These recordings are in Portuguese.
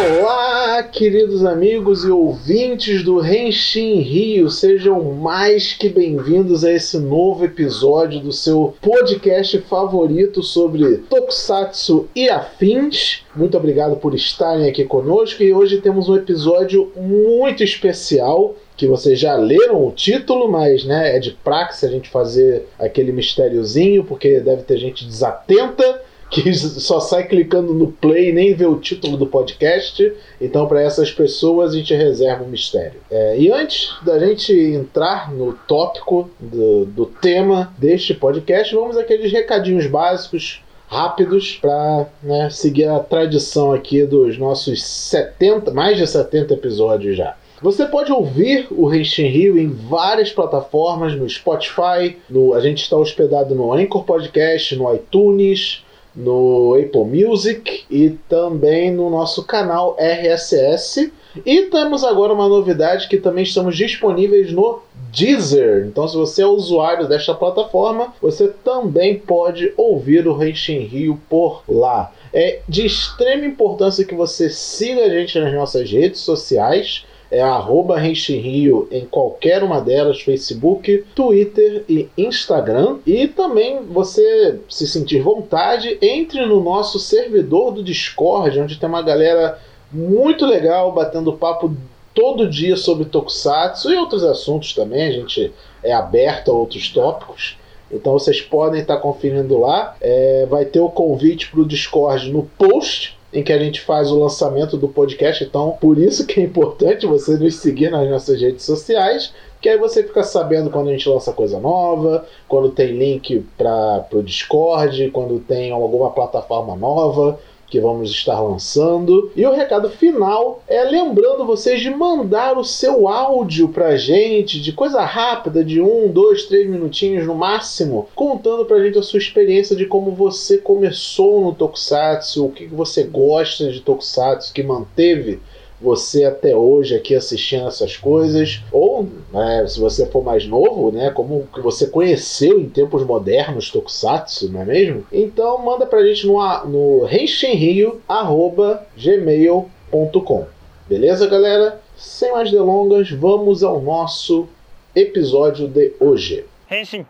Olá, queridos amigos e ouvintes do Renshin Rio, sejam mais que bem-vindos a esse novo episódio do seu podcast favorito sobre Tokusatsu e afins. Muito obrigado por estarem aqui conosco. E hoje temos um episódio muito especial que vocês já leram o título, mas né, é de praxe a gente fazer aquele mistériozinho, porque deve ter gente desatenta que só sai clicando no play e nem vê o título do podcast. Então, para essas pessoas, a gente reserva um mistério. É, e antes da gente entrar no tópico do, do tema deste podcast, vamos aqueles recadinhos básicos rápidos para né, seguir a tradição aqui dos nossos 70, mais de 70 episódios já. Você pode ouvir o Renshin Rio em várias plataformas, no Spotify, no, a gente está hospedado no Anchor Podcast, no iTunes, no Apple Music e também no nosso canal RSS. E temos agora uma novidade que também estamos disponíveis no Deezer. Então, se você é usuário desta plataforma, você também pode ouvir o Renshin Rio por lá. É de extrema importância que você siga a gente nas nossas redes sociais é arroba Rio em qualquer uma delas, Facebook, Twitter e Instagram. E também você se sentir vontade, entre no nosso servidor do Discord, onde tem uma galera muito legal batendo papo todo dia sobre Tokusatsu e outros assuntos também. A gente é aberto a outros tópicos. Então vocês podem estar conferindo lá. É, vai ter o convite para o Discord no post em que a gente faz o lançamento do podcast. Então, por isso que é importante você nos seguir nas nossas redes sociais, que aí você fica sabendo quando a gente lança coisa nova, quando tem link para o Discord, quando tem alguma plataforma nova que vamos estar lançando. E o recado final é lembrando vocês de mandar o seu áudio pra gente, de coisa rápida, de um, dois, três minutinhos no máximo, contando pra gente a sua experiência de como você começou no Tokusatsu, o que você gosta de Tokusatsu, que manteve você até hoje aqui assistindo essas coisas, ou né, se você for mais novo, né, como que você conheceu em tempos modernos Tokusatsu, não é mesmo? Então manda pra gente no, no Beleza, galera? Sem mais delongas, vamos ao nosso episódio de hoje. Henshin.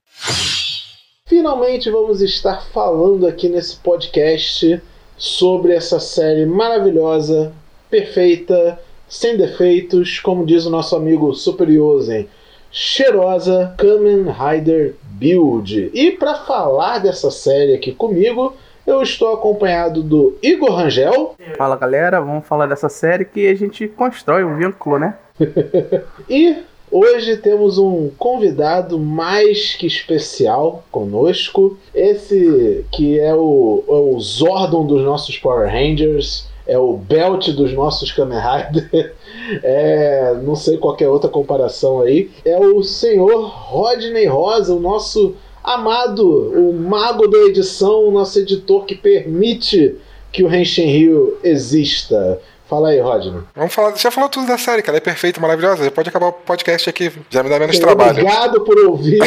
Finalmente vamos estar falando aqui nesse podcast sobre essa série maravilhosa perfeita, sem defeitos, como diz o nosso amigo Superiosen, cheirosa Kamen Rider Build. E para falar dessa série aqui comigo, eu estou acompanhado do Igor Rangel. Fala galera, vamos falar dessa série que a gente constrói um vínculo, né? e Hoje temos um convidado mais que especial conosco. Esse que é o, é o Zordon dos nossos Power Rangers, é o belt dos nossos Kamen Rider. É, não sei qualquer outra comparação aí. É o senhor Rodney Rosa, o nosso amado, o mago da edição, o nosso editor que permite que o Henshin Rio exista. Fala aí, Rodney. Vamos falar, já falou tudo da série, ela é perfeita, maravilhosa. Já pode acabar o podcast aqui, já me dá menos trabalho. Obrigado por ouvir,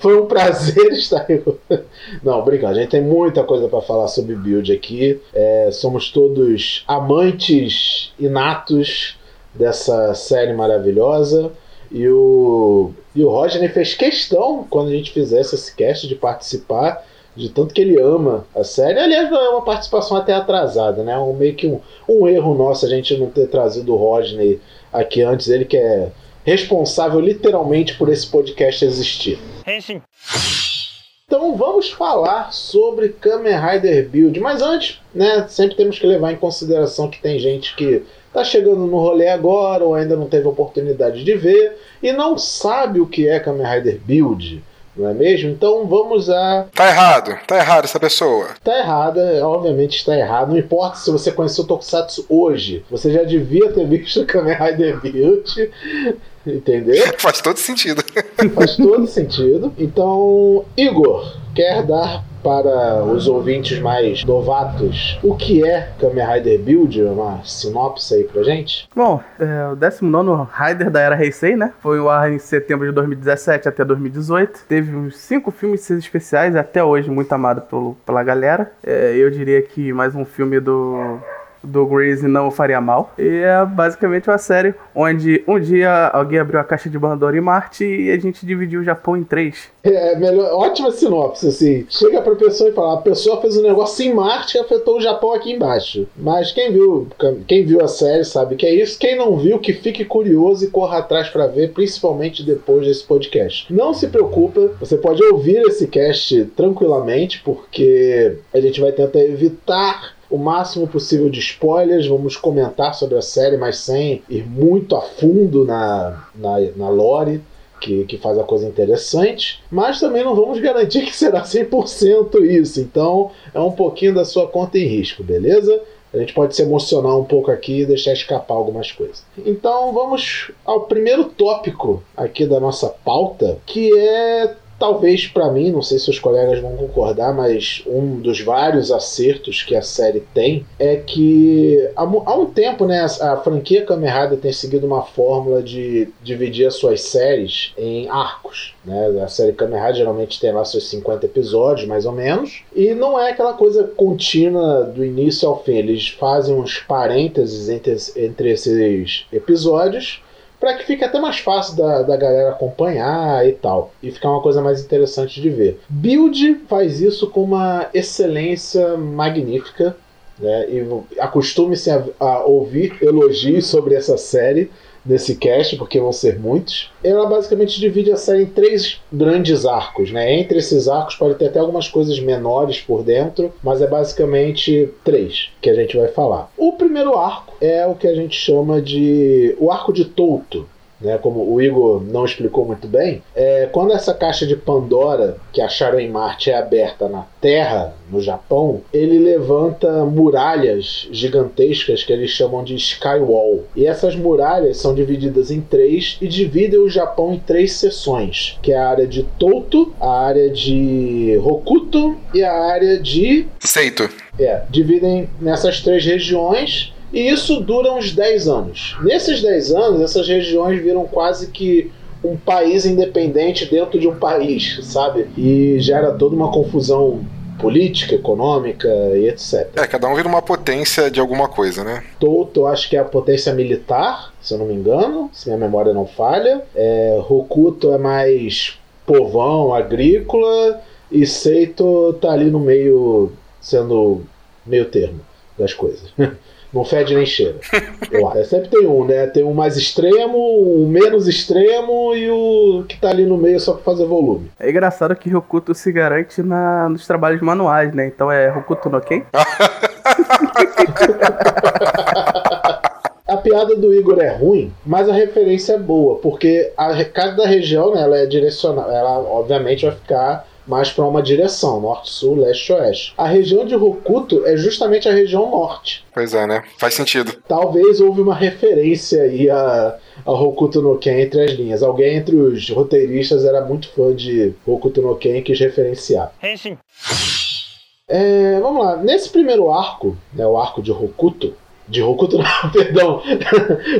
Foi um prazer estar aí. Não, brincar, a gente tem muita coisa para falar sobre build aqui. É, somos todos amantes inatos dessa série maravilhosa. E o, e o Rodney fez questão, quando a gente fizesse esse cast, de participar de tanto que ele ama a série. Aliás, é uma participação até atrasada, né? Um, meio que um, um erro nosso a gente não ter trazido o Rodney aqui antes, ele que é responsável literalmente por esse podcast existir. Henshin. Então vamos falar sobre Kamen Rider Build. Mas antes, né, sempre temos que levar em consideração que tem gente que está chegando no rolê agora ou ainda não teve oportunidade de ver e não sabe o que é Kamen Rider Build não é mesmo? Então vamos a. Tá errado, tá errado essa pessoa. Tá errada, obviamente está errado. Não importa se você conheceu o Tokusatsu hoje, você já devia ter visto o Kamen Rider Build. Entendeu? Faz todo sentido. Faz todo sentido. Então, Igor, quer dar para os ouvintes mais novatos o que é Kamen Rider Build? Uma sinopse aí pra gente? Bom, é, o 19 Rider da Era Heisei, né? Foi o ar em setembro de 2017 até 2018. Teve uns cinco filmes especiais, até hoje muito amado pelo, pela galera. É, eu diria que mais um filme do do Grease não faria mal. E é basicamente uma série onde um dia alguém abriu a caixa de Pandora em Marte e a gente dividiu o Japão em três. É, melhor, ótima sinopse, assim. Chega pra pessoa e fala, a pessoa fez um negócio em Marte e afetou o Japão aqui embaixo. Mas quem viu, quem viu a série sabe que é isso. Quem não viu, que fique curioso e corra atrás para ver, principalmente depois desse podcast. Não se preocupa, você pode ouvir esse cast tranquilamente, porque a gente vai tentar evitar o máximo possível de spoilers, vamos comentar sobre a série, mas sem ir muito a fundo na, na, na lore. Que, que faz a coisa interessante, mas também não vamos garantir que será 100% isso, então é um pouquinho da sua conta em risco, beleza? A gente pode se emocionar um pouco aqui e deixar escapar algumas coisas. Então vamos ao primeiro tópico aqui da nossa pauta, que é Talvez para mim, não sei se os colegas vão concordar, mas um dos vários acertos que a série tem é que há, um tempo, né, a, a franquia Kamen Rider tem seguido uma fórmula de dividir as suas séries em arcos. Né? A série Kamen Rider geralmente tem lá seus 50 episódios, mais ou menos, e não é aquela coisa contínua do início ao fim. Eles fazem uns parênteses entre, entre esses episódios para que fique até mais fácil da, da galera acompanhar e tal, e ficar uma coisa mais interessante de ver. Build faz isso com uma excelência magnífica, né? E acostume-se a, a ouvir elogios sobre essa série nesse cast, porque vão ser muitos. Ela basicamente divide a série em três grandes arcos, né? Entre esses arcos pode ter até algumas coisas menores por dentro, mas é basicamente três que a gente vai falar. O primeiro arco é o que a gente chama de o arco de Touto, né, como o Igor não explicou muito bem, é, quando essa caixa de Pandora que acharam em Marte é aberta na Terra, no Japão, ele levanta muralhas gigantescas que eles chamam de Skywall. E essas muralhas são divididas em três e dividem o Japão em três seções, que é a área de Touto, a área de Hokuto e a área de Seito. É, dividem nessas três regiões e isso dura uns 10 anos. Nesses 10 anos, essas regiões viram quase que um país independente dentro de um país, sabe? E gera toda uma confusão política, econômica e etc. É, cada um vira uma potência de alguma coisa, né? Toto, acho que é a potência militar, se eu não me engano, se minha memória não falha. É, Hokuto é mais povão, agrícola. E Seito tá ali no meio, sendo meio termo das coisas. Não fede nem cheira. É, sempre tem um, né? Tem um mais extremo, um menos extremo e o que tá ali no meio só pra fazer volume. É engraçado que Rokuto se garante na, nos trabalhos manuais, né? Então é Rokuto no quem? a piada do Igor é ruim, mas a referência é boa, porque a cada região né, ela é direcionada, ela obviamente vai ficar mais para uma direção, norte-sul, leste-oeste. A região de Hokuto é justamente a região norte. Pois é, né? Faz sentido. Talvez houve uma referência aí a, a Hokuto no Ken entre as linhas. Alguém entre os roteiristas era muito fã de Hokuto no Ken e quis referenciar. Henshin. É, vamos lá, nesse primeiro arco, né, o arco de Hokuto, de Hokuto, não, perdão,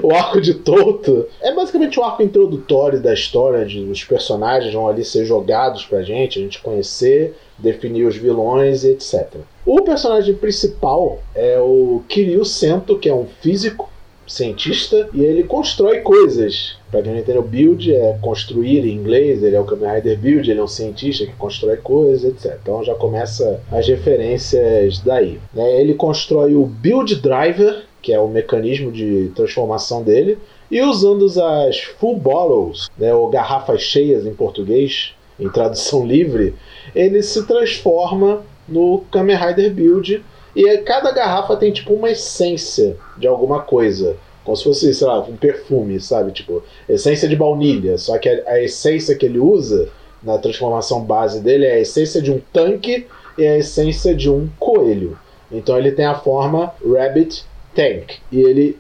o arco de Toto é basicamente o arco introdutório da história, de, os personagens vão ali ser jogados pra gente, a gente conhecer, definir os vilões e etc. O personagem principal é o Kiryu Sento, que é um físico, cientista, e ele constrói coisas. Pra quem não entendeu, build é construir em inglês, ele é o Kamen Rider Build, ele é um cientista que constrói coisas, etc. Então já começa as referências daí. Né? Ele constrói o Build Driver, que é o mecanismo de transformação dele, e usando as full bottles, né, ou garrafas cheias em português, em tradução livre, ele se transforma no Kamen Rider Build e cada garrafa tem tipo uma essência de alguma coisa. Como se fosse, sei lá, um perfume, sabe? Tipo, essência de baunilha. Só que a, a essência que ele usa na transformação base dele é a essência de um tanque e a essência de um coelho. Então ele tem a forma Rabbit Tank. E ele,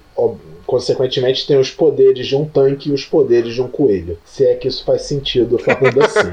consequentemente, tem os poderes de um tanque e os poderes de um coelho. Se é que isso faz sentido falando assim.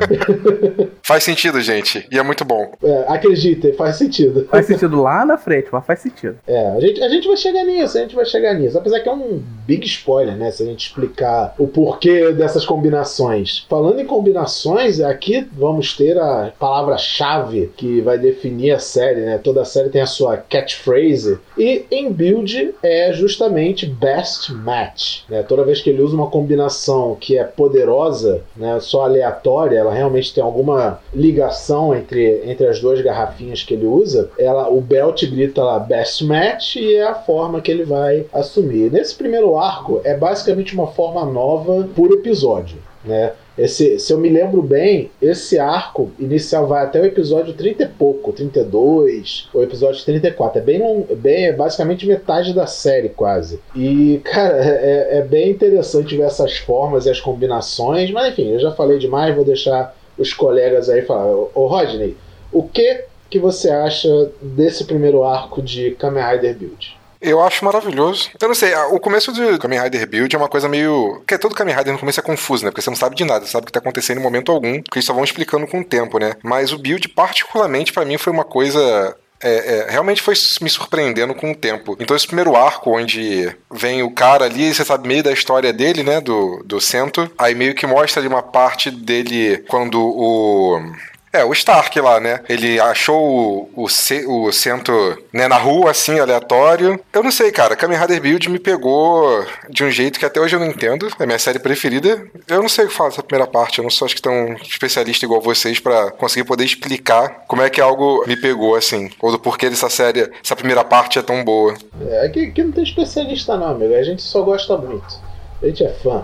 faz sentido, gente. E é muito bom. É, acreditem, faz sentido. Faz sentido lá na frente, mas faz sentido. É, a gente, a gente vai chegar nisso, a gente vai chegar nisso. Apesar que é um big spoiler, né? Se a gente explicar o porquê dessas combinações. Falando em combinações, aqui vamos ter a palavra-chave que vai definir a série, né? Toda série tem a sua catchphrase. E em build é justamente best match. Né? Toda vez que ele usa uma combinação que é poderosa, né? só aleatória, ela realmente tem alguma ligação entre, entre as duas garrafinhas que ele usa, ela, o Belt grita lá best match e é a forma que ele vai assumir. Nesse primeiro arco, é basicamente uma forma nova por episódio. Né? Esse, se eu me lembro bem, esse arco inicial vai até o episódio 30 e pouco, 32, ou episódio 34. É bem, long, bem é basicamente metade da série, quase. E, cara, é, é bem interessante ver essas formas e as combinações, mas enfim, eu já falei demais, vou deixar os colegas aí falar. Ô Rodney, o que que você acha desse primeiro arco de Kamen Rider Build? Eu acho maravilhoso. Eu não sei, o começo do Kamen Rider Build é uma coisa meio. Porque todo Kamen Rider no começo é confuso, né? Porque você não sabe de nada, você sabe o que tá acontecendo em momento algum, porque eles só vão explicando com o tempo, né? Mas o build, particularmente, para mim, foi uma coisa é, é, realmente foi me surpreendendo com o tempo. Então, esse primeiro arco, onde vem o cara ali, você sabe meio da história dele, né? Do, do Cento. Aí meio que mostra ali uma parte dele quando o. É, o Stark lá, né? Ele achou o, o, o centro né, na rua, assim, aleatório. Eu não sei, cara. Kamen Rider Build me pegou de um jeito que até hoje eu não entendo. É minha série preferida. Eu não sei o que falar dessa primeira parte. Eu não sou, acho que, tão especialista igual vocês para conseguir poder explicar como é que algo me pegou, assim. Ou do porquê dessa série, essa primeira parte é tão boa. É, aqui, aqui não tem especialista não, amigo. A gente só gosta muito. A gente é fã.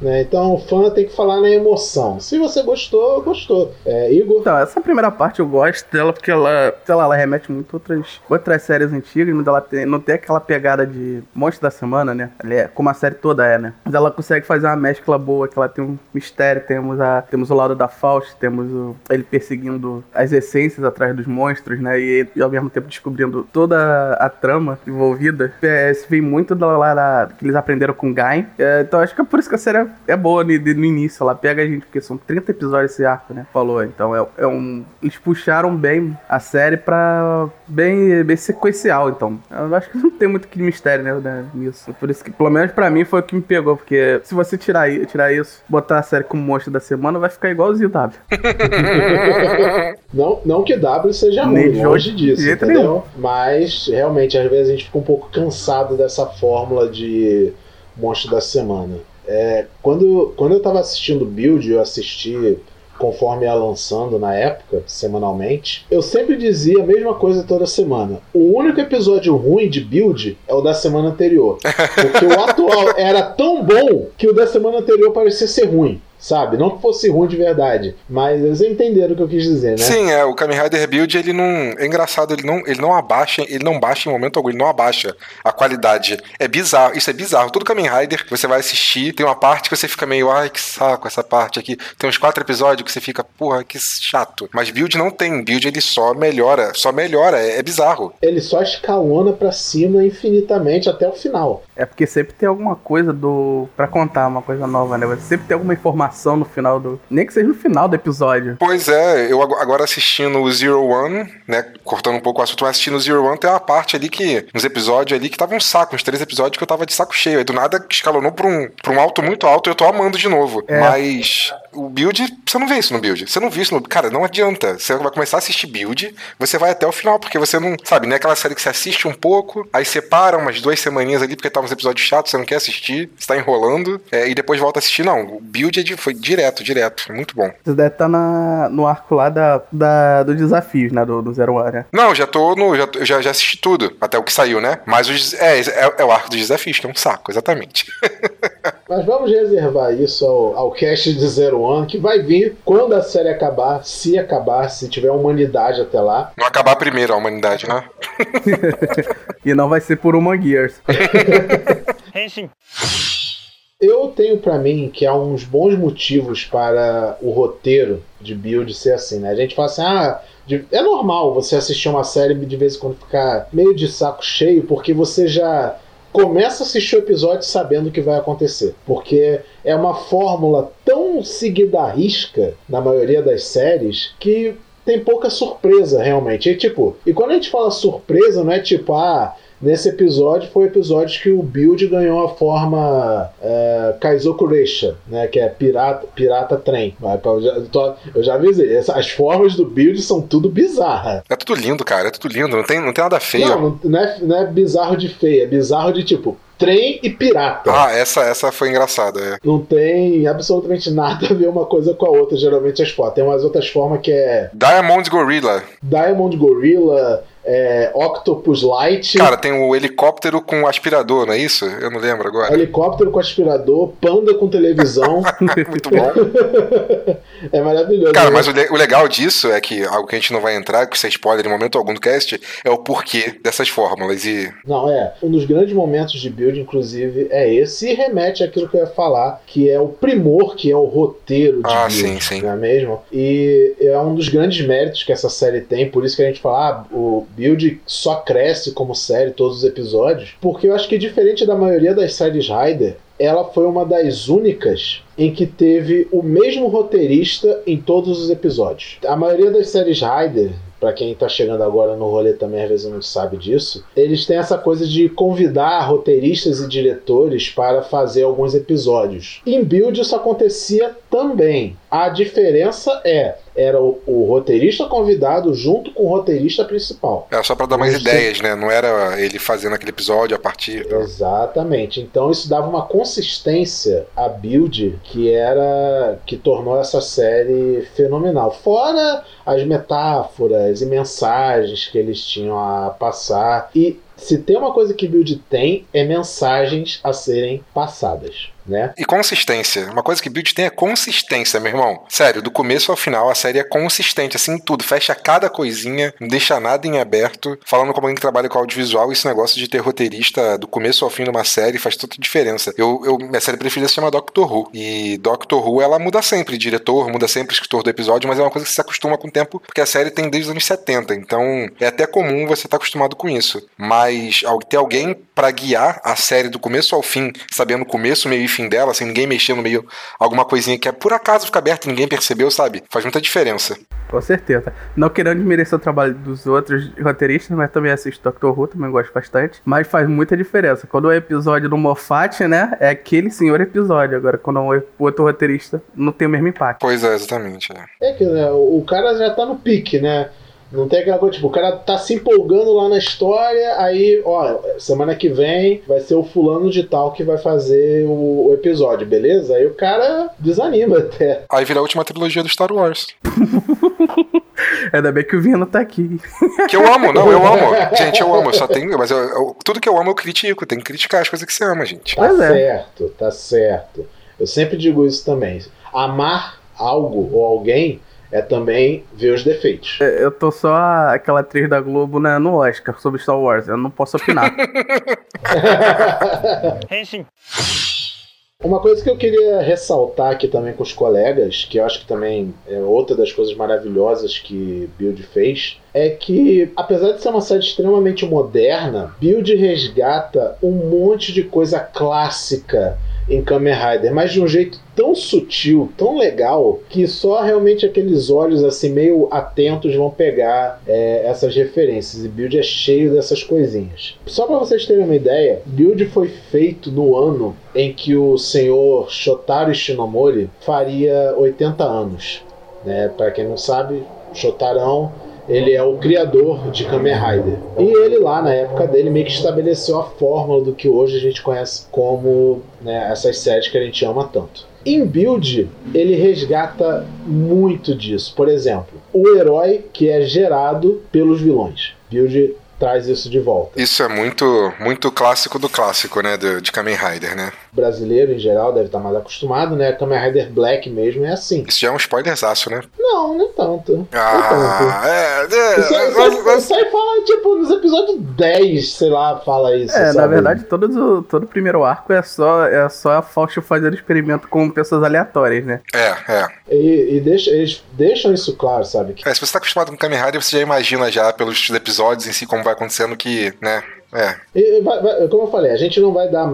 Né? Então o fã tem que falar na emoção. Se você gostou, gostou. É, Igor? Então, essa primeira parte eu gosto dela porque ela, sei lá, ela remete muito a outras, outras séries antigas, mas ela tem, não tem aquela pegada de monstro da semana, né? Ela é, como a série toda é, né? Mas ela consegue fazer uma mescla boa, que ela tem um mistério, temos, a, temos o lado da Faust, temos o, ele perseguindo as essências atrás dos monstros, né? E, e, ao mesmo tempo descobrindo toda a trama envolvida. É, vem muito da, lá que eles aprenderam com Gain. É, então acho que é por isso que a série é boa no, no início, ela pega a gente, porque são 30 episódios esse arco, né? Falou. Então é, é um. Eles puxaram bem a série pra. bem, bem sequencial, então. Eu acho que não tem muito que mistério, né, né, nisso. Por isso que, pelo menos pra mim, foi o que me pegou, porque se você tirar, tirar isso, botar a série como monstro da semana, vai ficar igualzinho o W. não, não que W seja ruim, longe disso, entendeu? Nenhum. Mas realmente, às vezes a gente fica um pouco cansado dessa fórmula de monstro da semana. É, quando, quando eu estava assistindo Build, eu assisti conforme ia lançando na época, semanalmente, eu sempre dizia a mesma coisa toda semana. O único episódio ruim de Build é o da semana anterior. Porque o atual era tão bom que o da semana anterior parecia ser ruim sabe? Não que fosse ruim de verdade, mas eles entenderam o que eu quis dizer, né? Sim, é, o Kamen Rider Build, ele não, é engraçado, ele não, ele não abaixa, ele não baixa em momento algum, ele não abaixa a qualidade. É bizarro, isso é bizarro. Todo Kamen Rider, você vai assistir, tem uma parte que você fica meio, ai, que saco essa parte aqui. Tem uns quatro episódios que você fica, porra, que chato. Mas Build não tem, Build ele só melhora, só melhora, é, é bizarro. Ele só escalona para cima infinitamente até o final. É porque sempre tem alguma coisa do para contar, uma coisa nova, né? Você sempre tem alguma informação informação no final do. Nem que seja no final do episódio. Pois é, eu agora assistindo o Zero One, né? Cortando um pouco o assunto, mas assistindo o Zero One tem uma parte ali que. Uns episódios ali que tava um saco, uns três episódios que eu tava de saco cheio. Aí do nada escalonou pra um, pra um alto muito alto e eu tô amando de novo. É. Mas o build, você não vê isso no build. Você não vê isso no. Cara, não adianta. Você vai começar a assistir build, você vai até o final, porque você não. Sabe, não é aquela série que você assiste um pouco, aí separa umas duas semaninhas ali, porque tá uns episódios chatos, você não quer assistir, você tá enrolando, é, e depois volta a assistir. Não, o build é de, foi direto, direto. Muito bom. Você deve estar tá na, no arco lá da, da, do desafio, né? Do, do Zero One, né? Não, já tô no. Já, já, já assisti tudo, até o que saiu, né? Mas os, é, é, é o arco dos desafios, que é um saco, exatamente. Mas vamos reservar isso ao, ao cast de Zero One, que vai vir quando a série acabar, se acabar, se tiver humanidade até lá. Não acabar primeiro a humanidade, né? e não vai ser por uma Gears. Eu tenho para mim que há uns bons motivos para o roteiro de Build ser assim, né? A gente fala assim, ah, é normal você assistir uma série de vez em quando ficar meio de saco cheio, porque você já começa a assistir o episódio sabendo o que vai acontecer. Porque é uma fórmula tão seguida à risca na maioria das séries que tem pouca surpresa realmente. E tipo, e quando a gente fala surpresa, não é tipo, ah, nesse episódio foi o episódio que o Build ganhou a forma é, Kaizoku Reisha, né? Que é pirata, pirata trem. Eu já, eu já avisei, as formas do Build são tudo bizarras. É tudo lindo, cara, é tudo lindo, não tem, não tem nada feio. Não, não é, não é bizarro de feio, é bizarro de tipo, trem e pirata. Ah, essa, essa foi engraçada. É. Não tem absolutamente nada a ver uma coisa com a outra, geralmente as fotos. Tem umas outras formas que é. Diamond Gorilla. Diamond Gorilla é, Octopus Light. Cara, tem o helicóptero com aspirador, não é isso? Eu não lembro agora. Helicóptero com aspirador, panda com televisão. Muito bom. é maravilhoso. Cara, né? mas o, le o, legal disso é que algo que a gente não vai entrar, que você é spoiler em momento algum do cast, é o porquê dessas fórmulas e... Não, é. Um dos grandes momentos de build, inclusive, é esse e remete àquilo que eu ia falar, que é o primor, que é o roteiro de ah, build, sim, sim. não é mesmo? E é um dos grandes méritos que essa série tem, por isso que a gente fala, ah, o Build só cresce como série todos os episódios, porque eu acho que diferente da maioria das séries Rider, ela foi uma das únicas em que teve o mesmo roteirista em todos os episódios. A maioria das séries Rider, para quem tá chegando agora no rolê também às vezes não sabe disso, eles têm essa coisa de convidar roteiristas e diretores para fazer alguns episódios. Em Build isso acontecia também. A diferença é era o, o, roteirista convidado junto com o roteirista principal. Era só para dar mais ideias, né? Não era ele fazendo aquele episódio a partir. Do... Exatamente. Então isso dava uma consistência à build que era que tornou essa série fenomenal. Fora as metáforas e mensagens que eles tinham a passar e se tem uma coisa que build tem é mensagens a serem passadas né? E consistência. Uma coisa que Build tem é consistência, meu irmão. Sério, do começo ao final, a série é consistente, assim, tudo. Fecha cada coisinha, não deixa nada em aberto. Falando como alguém que trabalha com audiovisual, esse negócio de ter roteirista do começo ao fim de uma série faz toda diferença. Eu, eu, minha série preferida se chama Doctor Who. E Doctor Who, ela muda sempre diretor, muda sempre escritor do episódio, mas é uma coisa que se acostuma com o tempo, porque a série tem desde os anos 70. Então, é até comum você estar tá acostumado com isso. Mas ter alguém para guiar a série do começo ao fim, sabendo o começo, meio e fim dela, sem ninguém mexer no meio, alguma coisinha que é por acaso fica aberta e ninguém percebeu, sabe? Faz muita diferença. Com certeza. Não querendo desmerecer o trabalho dos outros roteiristas, mas também assisto Doctor Who, também gosto bastante. Mas faz muita diferença. Quando o episódio do Moffat, né, é aquele senhor episódio. Agora, quando é um outro roteirista, não tem o mesmo impacto. Pois é, exatamente. É, é que né, o cara já tá no pique, né? Não tem aquela coisa, tipo, o cara tá se empolgando lá na história, aí, ó, semana que vem vai ser o fulano de tal que vai fazer o, o episódio, beleza? Aí o cara desanima até. Aí vira a última trilogia do Star Wars. Ainda bem que o Vino tá aqui. Que eu amo, não, eu amo. Gente, eu amo, eu só tenho. Mas eu, eu, tudo que eu amo eu critico. Tem que criticar as coisas que você ama, gente. Tá é. certo, tá certo. Eu sempre digo isso também. Amar algo ou alguém é também ver os defeitos. É, eu tô só aquela atriz da Globo né, no Oscar sobre Star Wars, eu não posso opinar. Uma coisa que eu queria ressaltar aqui também com os colegas, que eu acho que também é outra das coisas maravilhosas que Build fez, é que, apesar de ser uma série extremamente moderna, Build resgata um monte de coisa clássica em Kamen Rider, mas de um jeito tão sutil, tão legal, que só realmente aqueles olhos assim meio atentos vão pegar é, essas referências. E Build é cheio dessas coisinhas. Só para vocês terem uma ideia, Build foi feito no ano em que o senhor Shotaro Shinomori faria 80 anos. Né? Para quem não sabe, Shotarão ele é o criador de Kamen Rider. E ele lá, na época dele, meio que estabeleceu a fórmula do que hoje a gente conhece como né, essas séries que a gente ama tanto. Em Build, ele resgata muito disso. Por exemplo, o herói que é gerado pelos vilões. Build traz isso de volta. Isso é muito muito clássico do clássico, né, de, de Kamen Rider, né? brasileiro em geral deve estar mais acostumado, né? Kamen Rider Black mesmo é assim. Isso já é um spoilerzaço, né? Não, nem tanto. Ah, é, é, isso, é, mas, mas... isso aí fala, tipo, nos episódios 10, sei lá, fala isso. É, sabe? na verdade, todo, todo o primeiro arco é só, é só a Fausto fazendo experimento com pessoas aleatórias, né? É, é. E, e deixa, eles deixam isso claro, sabe? É, se você tá acostumado com Kamen Rider, você já imagina já pelos episódios em si como vai acontecendo que, né? É. E, vai, vai, como eu falei, a gente não vai dar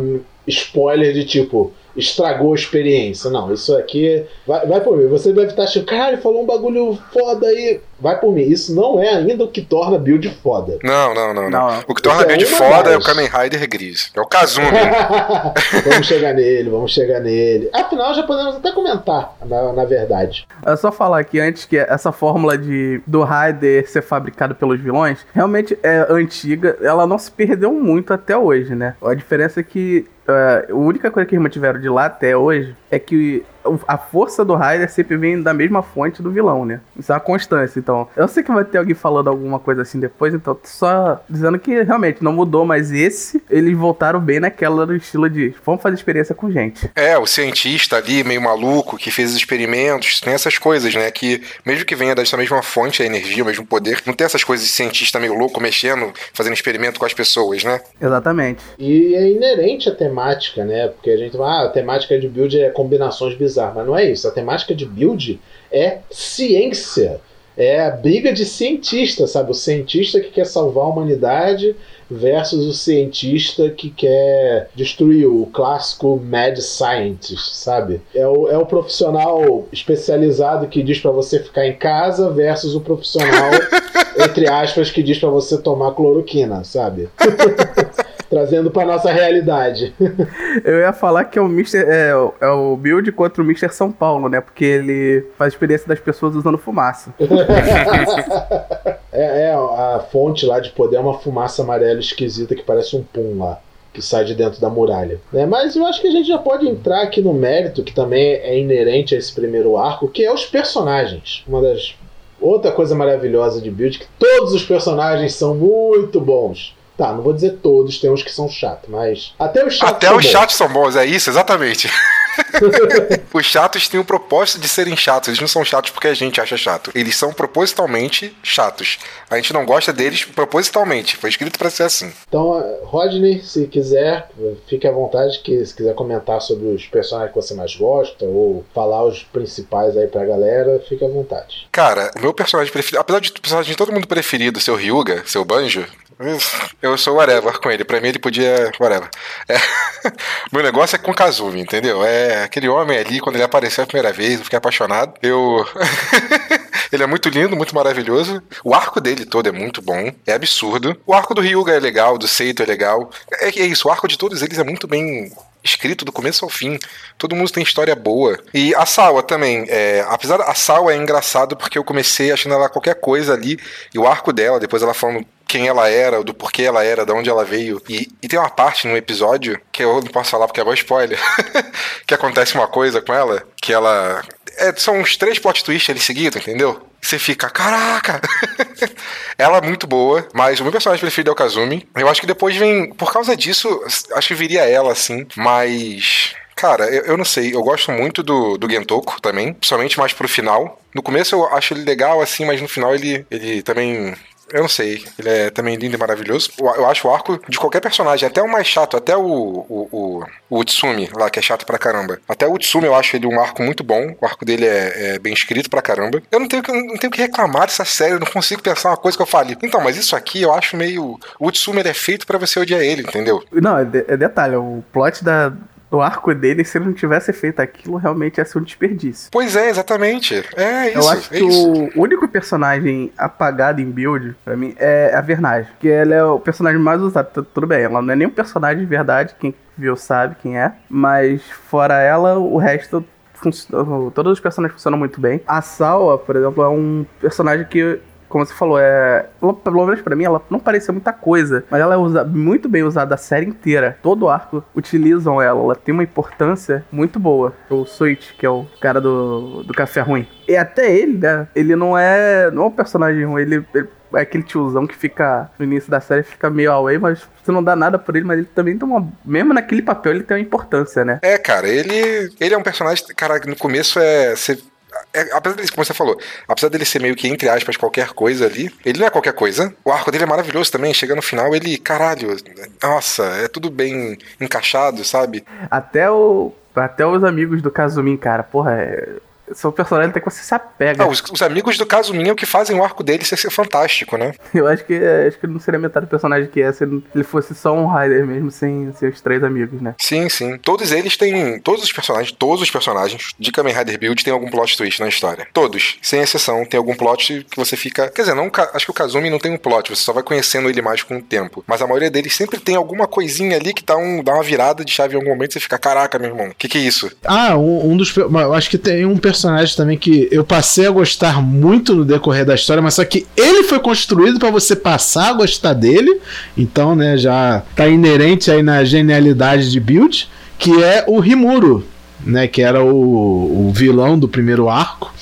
spoiler de tipo, estragou a experiência. Não, isso aqui. Vai, vai por mim. Você deve estar achando, caralho, falou um bagulho foda aí. Vai por mim. Isso não é ainda o que torna a build foda. Não, não, não. não. não. O que torna a build é foda é o Kamen Rider Gris. É o Kazumi. vamos chegar nele, vamos chegar nele. Afinal, já podemos até comentar, na, na verdade. É só falar aqui antes que essa fórmula de do Rider ser fabricado pelos vilões realmente é antiga. Ela não se perdeu muito até hoje, né? A diferença é que Uh, a única coisa que eles mantiveram de lá até hoje é que a força do Raider sempre vem da mesma fonte do vilão, né? Isso é uma constância. Então, eu sei que vai ter alguém falando alguma coisa assim depois, então só dizendo que realmente não mudou, mas esse, eles voltaram bem naquela do estilo de vamos fazer experiência com gente. É, o cientista ali, meio maluco, que fez os experimentos, tem essas coisas, né? Que mesmo que venha dessa mesma fonte, a energia, o mesmo poder, não tem essas coisas de cientista meio louco mexendo, fazendo experimento com as pessoas, né? Exatamente. E é inerente a temática, né? Porque a gente fala, ah, a temática de build é combinações bizarras mas não é isso. A temática de build é ciência. É a briga de cientista, sabe? O cientista que quer salvar a humanidade versus o cientista que quer destruir o clássico mad scientist, sabe? É o, é o profissional especializado que diz para você ficar em casa versus o profissional, entre aspas, que diz para você tomar cloroquina, sabe? trazendo para nossa realidade. Eu ia falar que é o Mister é, é, o build contra o Mister São Paulo, né? Porque ele faz a experiência das pessoas usando fumaça. é, é, a fonte lá de poder é uma fumaça amarela esquisita que parece um pum lá que sai de dentro da muralha. Né? Mas eu acho que a gente já pode entrar aqui no mérito que também é inerente a esse primeiro arco, que é os personagens. Uma das outra coisa maravilhosa de Build que todos os personagens são muito bons. Tá, não vou dizer todos, tem uns que são chatos, mas. Até os chatos Até são os bons. chatos são bons, é isso, exatamente. os chatos têm o propósito de serem chatos. Eles não são chatos porque a gente acha chato. Eles são propositalmente chatos. A gente não gosta deles propositalmente. Foi escrito para ser assim. Então, Rodney, se quiser, fique à vontade que se quiser comentar sobre os personagens que você mais gosta ou falar os principais aí pra galera, fique à vontade. Cara, o meu personagem preferido, apesar de personagem de todo mundo preferido, seu Ryuga, seu Banjo, eu sou whatever com ele. Pra mim ele podia. Whatever. É. Meu negócio é com Kazumi, entendeu? É aquele homem ali, quando ele apareceu a primeira vez, eu fiquei apaixonado. Eu. ele é muito lindo, muito maravilhoso. O arco dele todo é muito bom. É absurdo. O arco do Ryuga é legal, do Seito é legal. É, é isso, o arco de todos eles é muito bem escrito do começo ao fim. Todo mundo tem história boa. E a Sawa também. É, apesar a Sawa é engraçado porque eu comecei achando ela qualquer coisa ali. E o arco dela, depois ela falando quem ela era, do porquê ela era, de onde ela veio. E, e tem uma parte no episódio que eu não posso falar porque é spoiler. que acontece uma coisa com ela, que ela. É, são uns três plot twists ali seguidos, entendeu? Você fica, caraca! ela é muito boa, mas o meu personagem preferido é o Kazumi. Eu acho que depois vem. Por causa disso, acho que viria ela, assim, mas. Cara, eu, eu, não sei, eu gosto muito do, do Gentoko também, principalmente mais pro final. No começo eu acho ele legal, assim, mas no final ele, ele também eu não sei. Ele é também lindo e maravilhoso. Eu acho o arco de qualquer personagem, até o mais chato, até o, o, o, o Utsumi lá, que é chato pra caramba. Até o Utsumi eu acho ele um arco muito bom. O arco dele é, é bem escrito pra caramba. Eu não tenho, não tenho que reclamar dessa série, eu não consigo pensar uma coisa que eu fale. Então, mas isso aqui eu acho meio. O Utsumi ele é feito para você odiar ele, entendeu? Não, é, de, é detalhe, o plot da, o arco dele, se ele não tivesse feito aquilo, realmente ia ser um desperdício. Pois é, exatamente. É isso. Eu acho é que isso. o único personagem apagado em build, pra mim, é a Vernage. Que ela é o personagem mais usado. Tudo bem, ela não é nem um personagem de verdade, quem viu sabe quem é. Mas fora ela, o resto todos os personagens funcionam muito bem. A Sawa, por exemplo, é um personagem que como você falou, é. Pelo menos pra mim, ela não parecia muita coisa. Mas ela é usa, muito bem usada a série inteira. Todo arco utilizam ela. Ela tem uma importância muito boa. O Switch, que é o cara do, do café ruim. E até ele, né? Ele não é. Não é um personagem ruim. Ele, ele é aquele tiozão que fica no início da série, fica meio away, mas você não dá nada por ele, mas ele também tem uma. Mesmo naquele papel, ele tem uma importância, né? É, cara, ele. Ele é um personagem. Cara, no começo é. Você é, apesar dele, como você falou, apesar dele ser meio que, entre aspas, qualquer coisa ali, ele não é qualquer coisa. O arco dele é maravilhoso também. Chega no final, ele, caralho, nossa, é tudo bem encaixado, sabe? Até o. Até os amigos do Kazumin, cara, porra, é são personagens até que você se apega. Ah, os, os amigos do Kazuminha é o que fazem o arco dele ser, ser fantástico, né? Eu acho que acho que não seria metade do personagem que é se ele fosse só um Rider mesmo, sem, sem os três amigos, né? Sim, sim. Todos eles têm. Todos os personagens, todos os personagens de Kamen Rider Build têm algum plot twist na história. Todos, sem exceção, tem algum plot que você fica. Quer dizer, não, acho que o Kazumi não tem um plot, você só vai conhecendo ele mais com o tempo. Mas a maioria deles sempre tem alguma coisinha ali que dá, um, dá uma virada de chave em algum momento e você fica, caraca, meu irmão, o que, que é isso? Ah, um, um dos. Eu acho que tem um personagem também que eu passei a gostar muito no decorrer da história, mas só que ele foi construído para você passar a gostar dele. Então, né, já tá inerente aí na genialidade de build, que é o Rimuro, né, que era o, o vilão do primeiro arco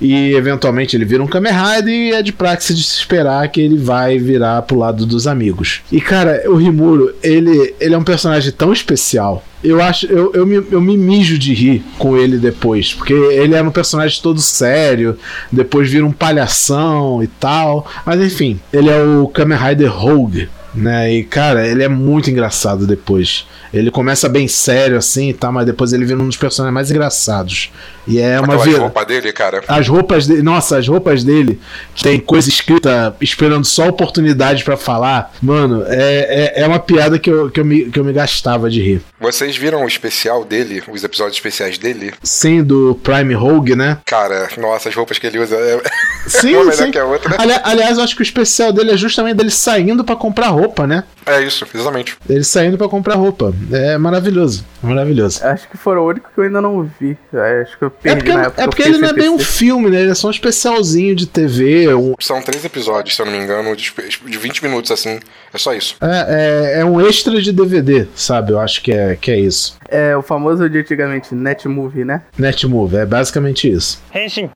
e eventualmente ele vira um Kamen Rider e é de praxe de se esperar que ele vai virar pro lado dos amigos. E cara, o Rimuro, ele, ele é um personagem tão especial. Eu acho, eu, eu, me, eu me mijo de rir com ele depois, porque ele era um personagem todo sério, depois vira um palhação e tal. Mas enfim, ele é o Kamen Rider Rogue, né? E cara, ele é muito engraçado depois. Ele começa bem sério assim tá, mas depois ele vira um dos personagens mais engraçados. E é uma vida. roupa dele, cara. As roupas dele, nossa, as roupas dele tem coisa escrita esperando só oportunidade para falar. Mano, é, é, é, uma piada que eu, que, eu me, que eu me gastava de rir. Vocês viram o especial dele, os episódios especiais dele? Sim, do Prime Rogue, né? Cara, nossa, as roupas que ele usa é sim, uma melhor sim. que a outra. Ali, aliás, eu acho que o especial dele é justamente dele saindo para comprar roupa, né? É isso, exatamente. Ele saindo para comprar roupa. É maravilhoso. Maravilhoso. Acho que foram o único que eu ainda não vi. Acho que eu perdi é porque, na época. É porque ele não é bem um filme, né? Ele é só um especialzinho de TV. Um... São três episódios, se eu não me engano, de, de 20 minutos, assim. É só isso. É, é, é, um extra de DVD, sabe? Eu acho que é, que é isso. É o famoso de antigamente Netmovie, né? Netmovie, é basicamente isso. Henshin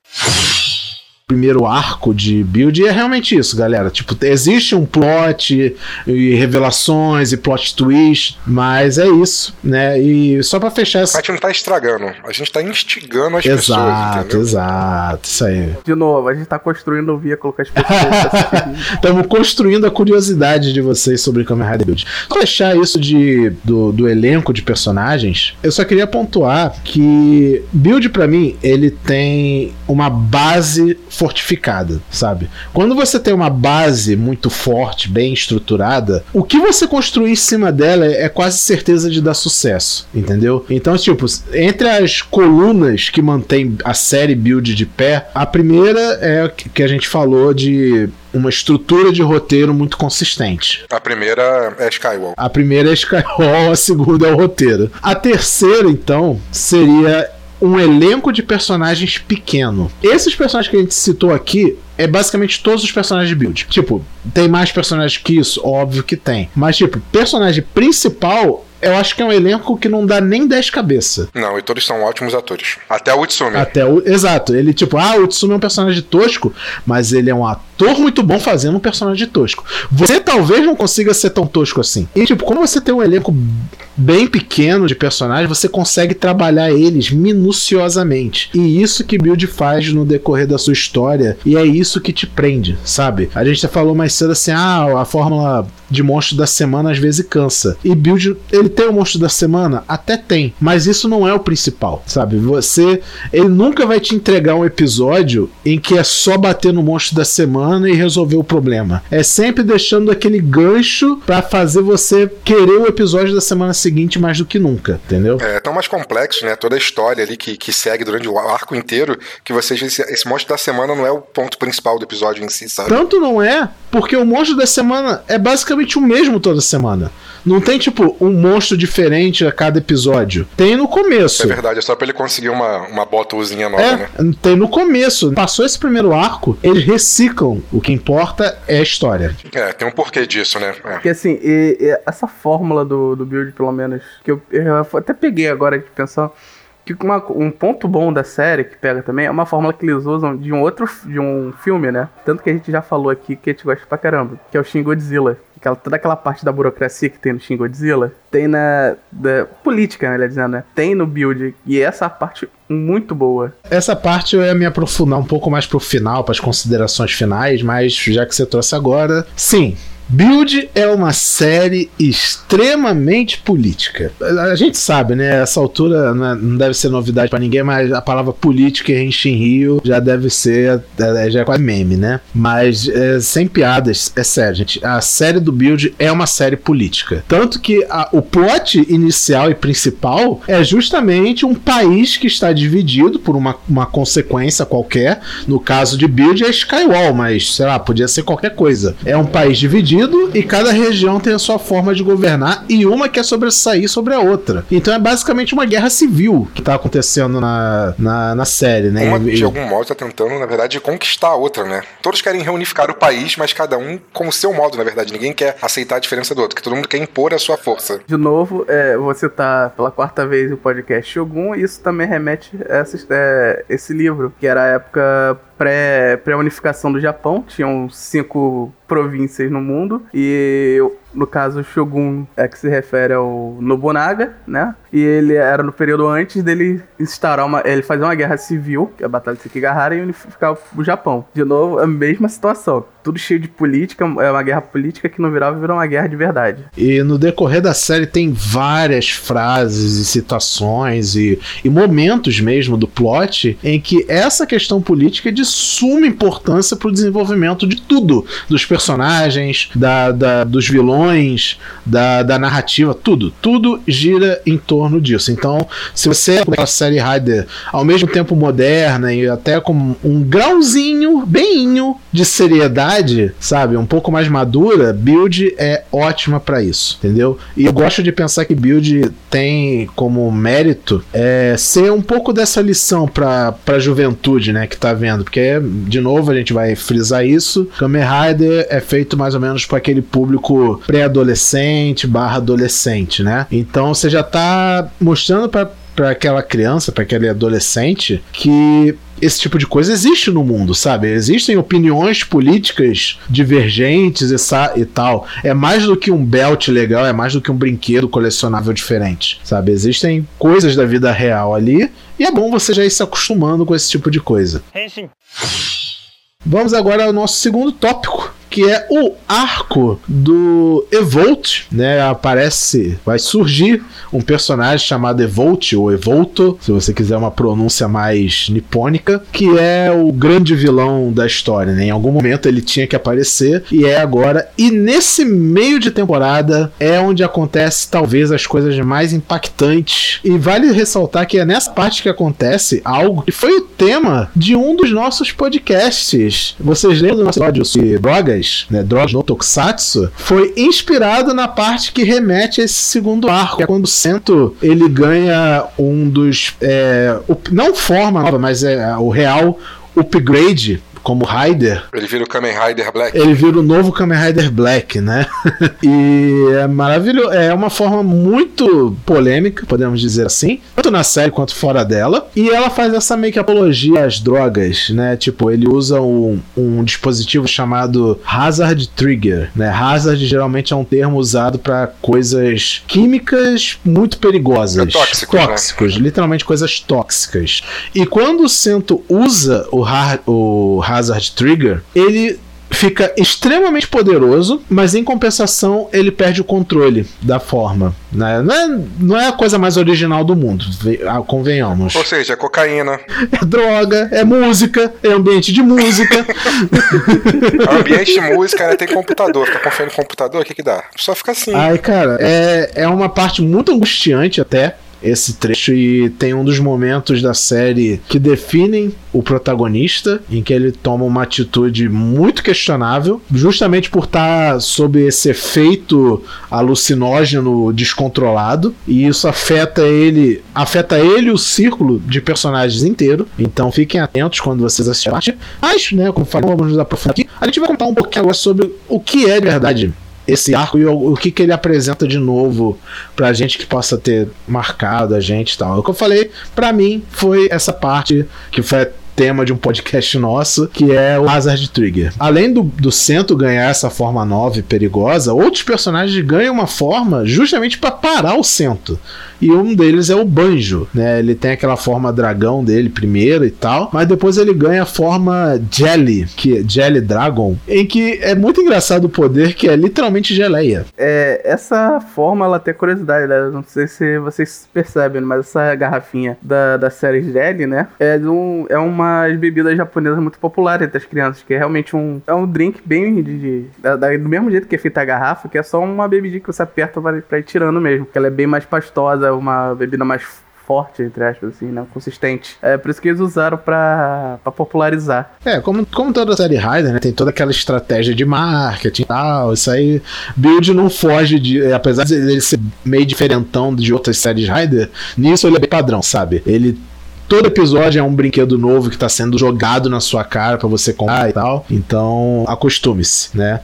primeiro arco de build, e é realmente isso, galera. Tipo, existe um plot e revelações e plot twist, mas é isso, né? E só para fechar essa. A gente não tá estragando, a gente tá instigando as exato, pessoas. Exato, exato, isso aí. De novo, a gente tá construindo o veículo com as pessoas. Estamos construindo a curiosidade de vocês sobre Kamen Rider Build. Pra fechar isso de, do, do elenco de personagens, eu só queria pontuar que Build para mim, ele tem uma base fortificada, sabe? Quando você tem uma base muito forte, bem estruturada, o que você construir em cima dela é quase certeza de dar sucesso, entendeu? Então, tipo, entre as colunas que mantém a série build de pé, a primeira é que a gente falou de uma estrutura de roteiro muito consistente. A primeira é Skywall. A primeira é Skywall, a segunda é o roteiro. A terceira, então, seria um elenco de personagens pequeno. Esses personagens que a gente citou aqui é basicamente todos os personagens de build. Tipo, tem mais personagens que isso? Óbvio que tem. Mas, tipo, personagem principal eu acho que é um elenco que não dá nem 10 cabeças. Não, e todos são ótimos atores. Até o Utsumi. Até o. Exato. Ele, tipo, ah, o Utsumi é um personagem tosco, mas ele é um ator muito bom fazendo um personagem tosco. Você talvez não consiga ser tão tosco assim. E, tipo, quando você tem um elenco bem pequeno de personagens, você consegue trabalhar eles minuciosamente. E isso que Build faz no decorrer da sua história. E é isso que te prende, sabe? A gente já falou mais cedo assim: ah, a fórmula de monstro da semana às vezes cansa. E Build, ele tem o monstro da semana? Até tem, mas isso não é o principal, sabe? Você, ele nunca vai te entregar um episódio em que é só bater no monstro da semana e resolver o problema. É sempre deixando aquele gancho para fazer você querer o episódio da semana seguinte mais do que nunca, entendeu? É tão mais complexo, né? Toda a história ali que, que segue durante o arco inteiro, que você esse, esse monstro da semana não é o ponto principal do episódio em si, sabe? Tanto não é, porque o monstro da semana é basicamente o mesmo toda semana. Não tem, tipo, um monstro diferente a cada episódio. Tem no começo. É verdade, é só pra ele conseguir uma, uma botuzinha nova, é, né? Tem no começo. Passou esse primeiro arco, eles reciclam. O que importa é a história. É, tem um porquê disso, né? É. Porque assim, e, e essa fórmula do, do build, pelo menos, que eu, eu até peguei agora de pensar que uma, um ponto bom da série que pega também é uma fórmula que eles usam de um outro de um filme, né? Tanto que a gente já falou aqui que a gente gosta pra caramba, que é o Shin Godzilla. Aquela, toda aquela parte da burocracia que tem no Shin Godzilla, tem na da política, né, dizendo, né? Tem no build e essa parte muito boa. Essa parte eu ia me aprofundar um pouco mais pro final, para as considerações finais, mas já que você trouxe agora, sim, Build é uma série extremamente política. A gente sabe, né? Essa altura não deve ser novidade para ninguém, mas a palavra política em Henshin Rio já deve ser, é, já é quase meme, né? Mas é, sem piadas, é sério, gente. A série do Build é uma série política. Tanto que a, o plot inicial e principal é justamente um país que está dividido por uma, uma consequência qualquer. No caso de Build é Skywall, mas sei lá, podia ser qualquer coisa. É um país dividido dividido e cada região tem a sua forma de governar e uma quer sobressair sobre a outra. Então é basicamente uma guerra civil que tá acontecendo na, na, na série, né? Uma, de algum modo, tá tentando, na verdade, conquistar a outra, né? Todos querem reunificar o país, mas cada um com o seu modo, na verdade. Ninguém quer aceitar a diferença do outro, que todo mundo quer impor a sua força. De novo, é, você tá pela quarta vez o podcast Shogun, e isso também remete a essa, é, esse livro, que era a época pré-unificação pré do Japão. Tinham cinco províncias no mundo e no caso, Shogun é que se refere ao Nobunaga, né? E ele era no período antes dele instaurar uma. Ele fazer uma guerra civil, que é a Batalha de Sekigahara, e unificar o Japão. De novo, a mesma situação. Tudo cheio de política, é uma guerra política que no virava virou uma guerra de verdade. E no decorrer da série tem várias frases e situações e, e momentos mesmo do plot em que essa questão política é de suma importância para o desenvolvimento de tudo: dos personagens, da, da dos vilões da, da narrativa, tudo. Tudo gira em torno disso. Então, se você é uma série Rider ao mesmo tempo moderna e até com um grauzinho, beinho de seriedade, sabe? Um pouco mais madura, Build é ótima para isso, entendeu? E eu gosto de pensar que Build tem como mérito é, ser um pouco dessa lição pra, pra juventude, né? Que tá vendo. Porque, de novo, a gente vai frisar isso. Kamen Rider é feito mais ou menos para aquele público pré-adolescente barra adolescente, né? Então você já tá mostrando para para aquela criança, para aquele adolescente, que esse tipo de coisa existe no mundo, sabe? Existem opiniões políticas divergentes e, e, tal. É mais do que um belt legal, é mais do que um brinquedo colecionável diferente, sabe? Existem coisas da vida real ali e é bom você já ir se acostumando com esse tipo de coisa. Vamos agora ao nosso segundo tópico, que é o arco do Evolt, né? Aparece, vai surgir um personagem chamado Evolt ou Evolto, se você quiser uma pronúncia mais nipônica, que é o grande vilão da história, né? Em algum momento ele tinha que aparecer e é agora. E nesse meio de temporada é onde acontece talvez as coisas mais impactantes. E vale ressaltar que é nessa parte que acontece algo que foi o tema de um dos nossos podcasts. Vocês lembram do nosso episódio sobre drogas? Drogas, né, drogas no Tokusatsu, foi inspirado na parte que remete a esse segundo arco, que é quando o Sento ele ganha um dos. É, não forma nova, mas é o real upgrade como Rider. Ele vira o Kamen Rider Black. Ele vira o novo Kamen Rider Black, né? e é maravilhoso. É uma forma muito polêmica, podemos dizer assim, tanto na série quanto fora dela. E ela faz essa meio que apologia às drogas, né? Tipo, ele usa um, um dispositivo chamado Hazard Trigger, né? Hazard geralmente é um termo usado para coisas químicas muito perigosas. É tóxicos, né? tóxicos né? literalmente coisas tóxicas. E quando o Sento usa o, o Hazard Trigger, ele fica extremamente poderoso, mas em compensação ele perde o controle da forma. Né? Não, é, não é a coisa mais original do mundo, ah, convenhamos. Ou seja, é cocaína. É droga, é música, é ambiente de música. é ambiente de música, né? tem computador. Tá confiando no computador, o que que dá? Só fica assim. Ai, cara, é, é uma parte muito angustiante até esse trecho e tem um dos momentos da série que definem o protagonista, em que ele toma uma atitude muito questionável, justamente por estar tá sob esse efeito alucinógeno descontrolado, e isso afeta ele, afeta ele o círculo de personagens inteiro. Então fiquem atentos quando vocês assistirem. Mas, né, como falamos, vamos nos aprofundar aqui. A gente vai contar um pouquinho agora sobre o que é de verdade esse arco e o, o, que, que ele apresenta de novo pra gente que possa ter marcado a gente e tal. O que eu falei, pra mim, foi essa parte que foi tema de um podcast nosso, que é o Hazard Trigger. Além do, do Cento ganhar essa forma nova e perigosa, outros personagens ganham uma forma justamente para parar o Cento e um deles é o Banjo, né? Ele tem aquela forma dragão dele primeiro e tal, mas depois ele ganha a forma Jelly, que é Jelly Dragon, em que é muito engraçado o poder que é literalmente geleia. É, essa forma ela tem curiosidade, né? Não sei se vocês percebem, mas essa garrafinha da, da série Jelly, né? É, um, é umas bebidas japonesas muito populares entre as crianças, que é realmente um, é um drink bem de, de, de do mesmo jeito que é feita a garrafa, que é só uma bebidinha que você aperta pra ir tirando mesmo, que ela é bem mais pastosa, uma bebida mais forte, entre aspas, assim, né? Consistente. É por isso que eles usaram pra, pra popularizar. É, como, como toda série Rider, né? Tem toda aquela estratégia de marketing e tal. Isso aí. Build não foge de. Apesar de ele ser meio diferentão de outras séries Rider, nisso ele é bem padrão, sabe? Ele todo episódio é um brinquedo novo que está sendo jogado na sua cara para você comprar e tal. Então, acostume-se, né?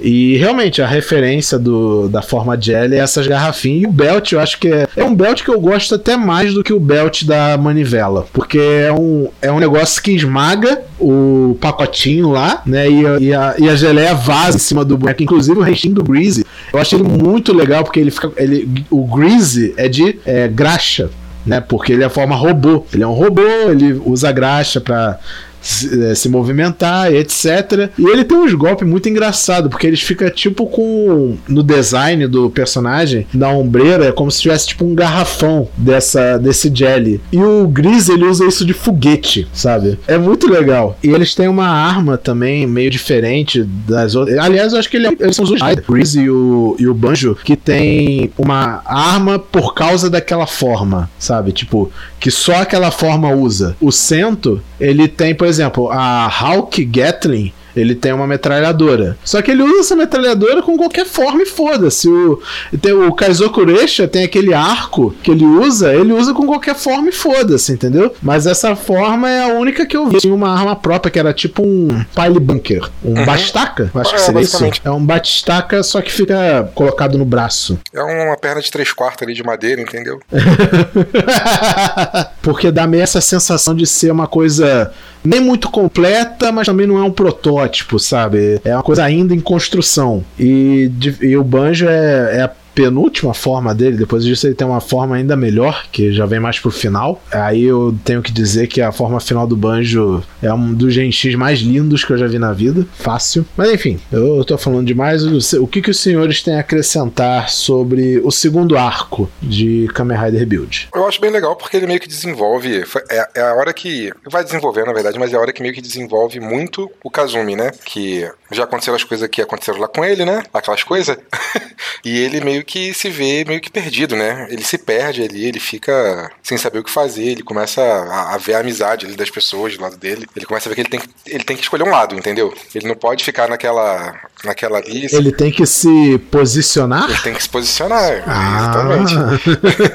E realmente, a referência do, da forma jelly é essas garrafinhas. E o belt, eu acho que é, é um belt que eu gosto até mais do que o belt da manivela. Porque é um, é um negócio que esmaga o pacotinho lá, né? E, e, a, e a geleia vaza em cima do boneco. Inclusive o restinho do Greasy. Eu achei ele muito legal, porque ele fica. Ele, o Greasy é de é, graxa. Né, porque ele é a forma robô. Ele é um robô, ele usa graxa para se, eh, se, movimentar, etc. E ele tem uns golpes muito engraçados, porque eles ficam tipo com. No design do personagem, da ombreira, é como se tivesse tipo um garrafão dessa, desse jelly. E o Gris ele usa isso de foguete, sabe? É muito legal. E eles têm uma arma também meio diferente das outras. Aliás, eu acho que ele é, eles são os Rider, o Gris e o, e o Banjo, que tem uma arma por causa daquela forma, sabe? Tipo, que só aquela forma usa. O Cento, ele tem, por exemplo, a Hawk Gatling ele tem uma metralhadora. Só que ele usa essa metralhadora com qualquer forma e foda-se. O, tem, o Kaizo Kuresha tem aquele arco que ele usa, ele usa com qualquer forma e foda-se, entendeu? Mas essa forma é a única que eu vi. Tinha uma arma própria que era tipo um pile bunker, um uhum. bastaca, acho é, que seria isso. É um batistaca, só que fica colocado no braço. É uma perna de três quartos ali de madeira, entendeu? Porque dá meio essa sensação de ser uma coisa nem muito completa, mas também não é um protótipo, sabe? É uma coisa ainda em construção. E, e o Banjo é, é a penúltima forma dele, depois disso ele tem uma forma ainda melhor, que já vem mais pro final. Aí eu tenho que dizer que a forma final do Banjo é um dos GX mais lindos que eu já vi na vida. Fácil. Mas enfim, eu tô falando demais. O que, que os senhores têm a acrescentar sobre o segundo arco de Kamen Rider Build? Eu acho bem legal porque ele meio que desenvolve. É, é a hora que. Vai desenvolver, na verdade, mas é a hora que meio que desenvolve muito o Kazumi, né? Que já aconteceram as coisas que aconteceram lá com ele, né? Aquelas coisas. e ele meio que se vê meio que perdido, né? Ele se perde ali, ele fica sem saber o que fazer, ele começa a, a ver a amizade ali das pessoas do lado dele. Ele começa a ver que ele tem que, ele tem que escolher um lado, entendeu? Ele não pode ficar naquela naquela lista. Ele tem que se posicionar? Ele tem que se posicionar, ah. exatamente.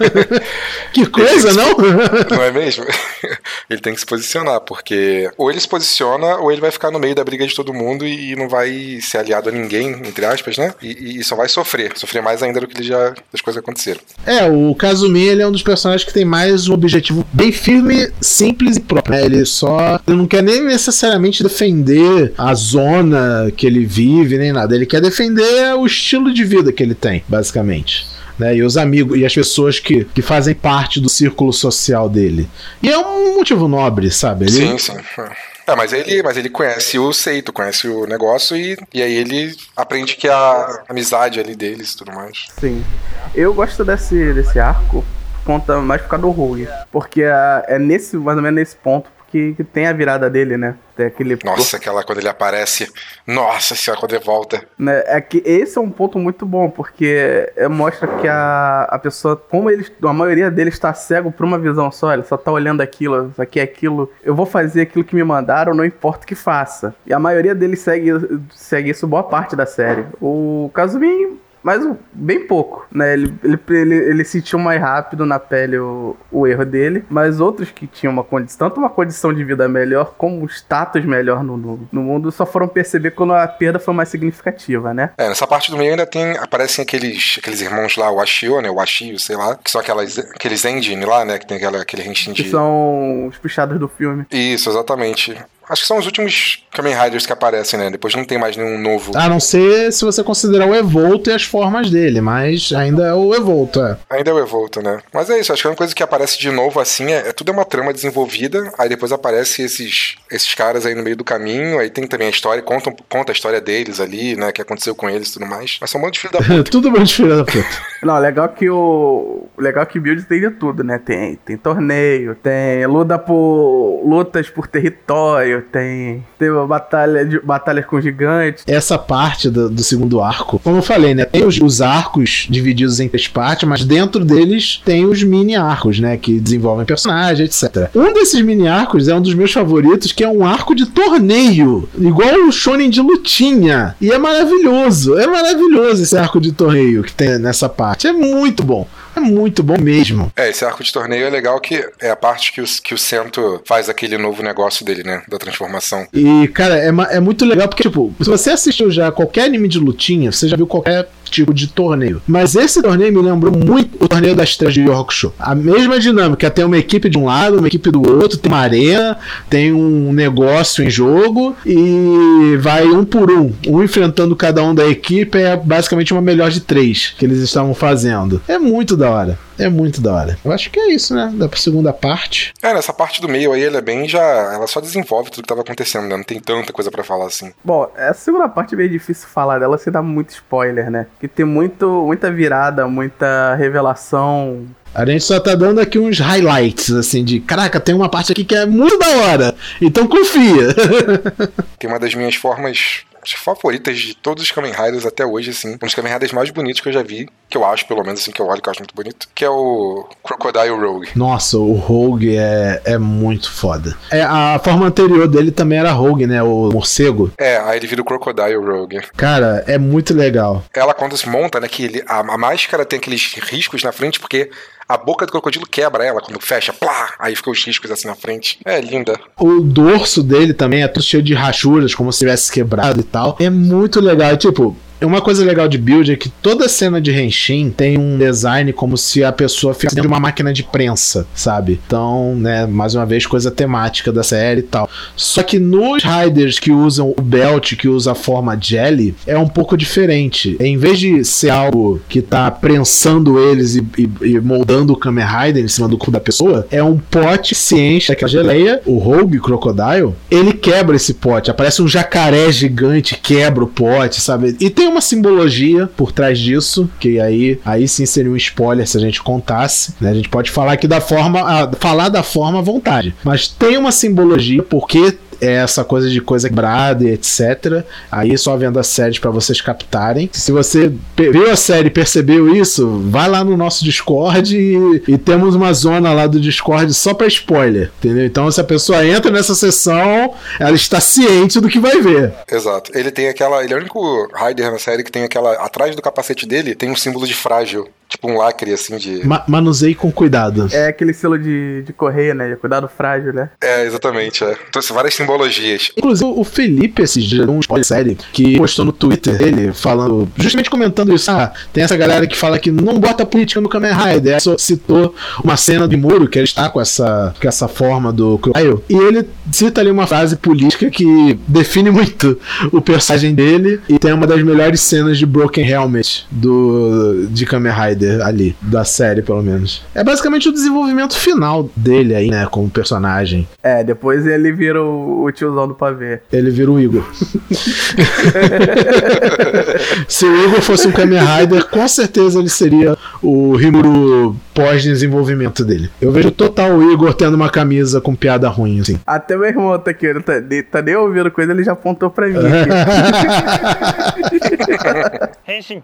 que coisa, que não? não é mesmo? ele tem que se posicionar, porque ou ele se posiciona ou ele vai ficar no meio da briga de todo mundo e não vai ser aliado a ninguém, entre aspas, né? E, e só vai sofrer, sofrer mais ainda do que ele já as coisas aconteceram. É, o Kazumi ele é um dos personagens que tem mais um objetivo bem firme, simples e próprio. Né? Ele só ele não quer nem necessariamente defender a zona que ele vive nem nada. Ele quer defender o estilo de vida que ele tem, basicamente. Né, e os amigos e as pessoas que, que fazem parte do círculo social dele. E é um motivo nobre, sabe? Ele, sim, sim. É, mas ele, mas ele conhece o Seito, conhece o negócio e, e aí ele aprende que a amizade ali deles e tudo mais. Sim. Eu gosto desse, desse arco, mais por causa do Rogue. Porque é, é nesse, mais ou menos nesse ponto que, que tem a virada dele, né? Tem aquele Nossa, aquela quando ele aparece. Nossa senhora, quando ele volta. Né? É que esse é um ponto muito bom, porque é, mostra que a, a pessoa, como ele, a maioria dele está cego por uma visão só, ele só tá olhando aquilo, isso aqui é aquilo. Eu vou fazer aquilo que me mandaram, não importa o que faça. E a maioria deles segue, segue isso boa parte da série. O Kazumi mas bem pouco, né? Ele, ele, ele, ele sentiu mais rápido na pele o, o erro dele, mas outros que tinham uma condição, tanto uma condição de vida melhor como um status melhor no, no, no mundo, só foram perceber quando a perda foi mais significativa, né? É, nessa parte do meio ainda tem, aparecem aqueles, aqueles irmãos lá, o Ashio, né? O Ashio, sei lá, que são aquelas, aqueles engine lá, né? Que tem aquela, aquele rentinho de... Que são os puxados do filme. Isso, exatamente. Acho que são os últimos Kamen Riders que aparecem, né? Depois não tem mais nenhum novo. A não ser se você considerar o Evolto e as formas dele, mas ainda é o Evolto, é. Ainda é o Evolto, né? Mas é isso, acho que é uma coisa que aparece de novo assim é, é tudo é uma trama desenvolvida, aí depois aparece esses, esses caras aí no meio do caminho, aí tem também a história, conta, conta a história deles ali, né? Que aconteceu com eles e tudo mais. Mas são um monte de filho da puta. tudo bom de filho da puta. não, legal que o. Legal que Build tem de tudo, né? Tem, tem torneio, tem luta por. lutas por território, tem. Tem uma batalha de batalhas com gigantes. Essa parte do, do segundo arco, como eu falei, né? Tem os, os, arcos divididos em três partes, mas dentro deles tem os mini arcos, né? Que desenvolvem personagens, etc. Um desses mini arcos é um dos meus favoritos, que é um arco de torneio. Igual o Shonen de lutinha. E é maravilhoso. É maravilhoso esse arco de torneio que tem nessa parte. É muito bom. É muito bom mesmo. É, esse arco de torneio é legal que é a parte que o, que o Sento faz aquele novo negócio dele, né? Da transformação. E, cara, é, é muito legal porque, tipo, se você assistiu já qualquer anime de lutinha, você já viu qualquer tipo de torneio. Mas esse torneio me lembrou muito o torneio das três de Yorkshire. A mesma dinâmica, tem uma equipe de um lado, uma equipe do outro, tem uma arena, tem um negócio em jogo e vai um por um, um enfrentando cada um da equipe, é basicamente uma melhor de três que eles estavam fazendo. É muito da hora. É muito da hora. Eu acho que é isso, né? Da segunda parte. É, nessa parte do meio aí, ela é bem já. Ela só desenvolve tudo que tava acontecendo, né? Não tem tanta coisa para falar assim. Bom, essa segunda parte é meio difícil falar dela, se dá muito spoiler, né? Que tem muito, muita virada, muita revelação. A gente só tá dando aqui uns highlights, assim, de caraca, tem uma parte aqui que é muito da hora. Então confia. tem uma das minhas formas favoritas de todos os Kamen Riders até hoje, assim. Um dos Kamen Riders mais bonitos que eu já vi, que eu acho, pelo menos, assim, que eu olho que eu acho muito bonito, que é o Crocodile Rogue. Nossa, o Rogue é, é muito foda. É, a forma anterior dele também era Rogue, né? O morcego. É, aí ele vira o Crocodile Rogue. Cara, é muito legal. Ela, quando se monta, né, que ele, a, a máscara tem aqueles riscos na frente, porque a boca do crocodilo quebra ela quando fecha, plá, aí fica os riscos assim na frente. É linda. O dorso dele também é todo cheio de rachuras, como se tivesse quebrado e tal. É muito legal. tipo, uma coisa legal de build é que toda cena de Henshin tem um design como se a pessoa fosse dentro de uma máquina de prensa, sabe? Então, né, mais uma vez, coisa temática da série e tal. Só que nos Riders que usam o belt, que usa a forma jelly, é um pouco diferente. Em vez de ser algo que tá prensando eles e, e, e moldando o Kamen Rider em cima do cu da pessoa, é um pote que se enche daquela geleia, o Rogue Crocodile, ele quebra esse pote. Aparece um jacaré gigante, quebra o pote, sabe? E tem uma simbologia por trás disso, que aí, aí sim seria um spoiler se a gente contasse. Né? A gente pode falar aqui da forma, a, falar da forma à vontade, mas tem uma simbologia porque é essa coisa de coisa quebrada e etc. Aí só vendo a série para vocês captarem. Se você viu a série e percebeu isso, vai lá no nosso Discord e, e temos uma zona lá do Discord só para spoiler, entendeu? Então se a pessoa entra nessa sessão, ela está ciente do que vai ver. Exato. Ele tem aquela, ele é o único Rider na série que tem aquela atrás do capacete dele tem um símbolo de frágil tipo um lacre, assim, de. Ma manuseie com cuidado. É aquele selo de, de correia, né? De cuidado frágil, né? É, exatamente, é. Trouxe várias simbologias. Inclusive, o Felipe, esse dia, um spoiler série, que postou no Twitter dele, falando, justamente comentando isso. Ah, tem essa galera que fala que não bota política no Kamen Rider. Aí só citou uma cena de muro que ele está com essa, com essa forma do Crocodile. E ele cita ali uma frase política que define muito o personagem dele e tem uma das melhores cenas de Broken Helmet do, de Kamen Rider ali, da série, pelo menos. É basicamente o desenvolvimento final dele aí, né, como personagem. É, depois ele vira o, o tiozão do pavê. Ele vira o Igor. Se o Igor fosse um Kamen Rider, com certeza ele seria o Rimuru pós-desenvolvimento dele. Eu vejo total o Igor tendo uma camisa com piada ruim, assim. Até meu irmão tá aqui, tá, tá nem ouvindo coisa, ele já apontou pra mim. Henshin.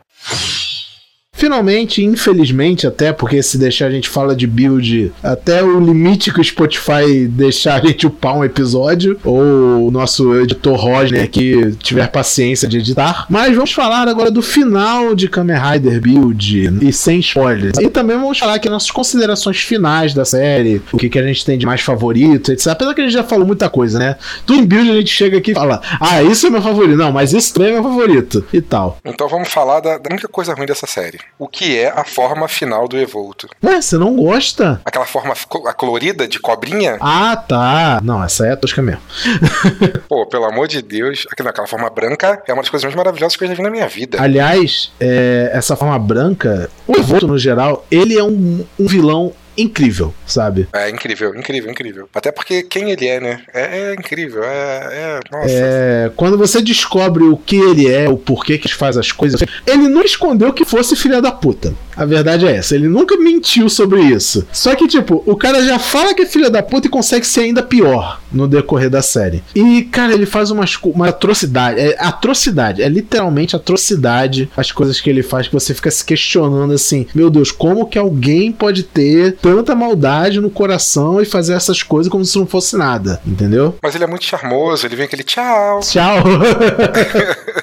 Finalmente, infelizmente até, porque se deixar a gente fala de build até o limite que o Spotify deixar a gente upar um episódio, ou o nosso editor Roger aqui tiver paciência de editar. Mas vamos falar agora do final de Kamen Rider Build, e sem spoilers. E também vamos falar aqui nossas considerações finais da série, o que, que a gente tem de mais favorito, etc. Apesar que a gente já falou muita coisa, né? Tudo em build a gente chega aqui e fala, ah, isso é meu favorito. Não, mas isso também é meu favorito. E tal. Então vamos falar da única coisa ruim dessa série. O que é a forma final do Evolto? Ué, você não gosta? Aquela forma a colorida de cobrinha? Ah, tá. Não, essa é a tosca mesmo. Pô, pelo amor de Deus. Aquela, aquela forma branca é uma das coisas mais maravilhosas que eu já vi na minha vida. Aliás, é, essa forma branca, o Evolto no geral, ele é um, um vilão incrível, sabe? É incrível, incrível, incrível. Até porque quem ele é, né? É, é incrível, é, é, nossa. É, quando você descobre o que ele é, o porquê que faz as coisas, ele não escondeu que fosse filha da puta. A verdade é essa, ele nunca mentiu sobre isso. Só que, tipo, o cara já fala que é filha da puta e consegue ser ainda pior no decorrer da série. E, cara, ele faz umas, uma atrocidade. É atrocidade, é literalmente atrocidade as coisas que ele faz que você fica se questionando assim: meu Deus, como que alguém pode ter tanta maldade no coração e fazer essas coisas como se não fosse nada, entendeu? Mas ele é muito charmoso, ele vem aquele tchau. Tchau.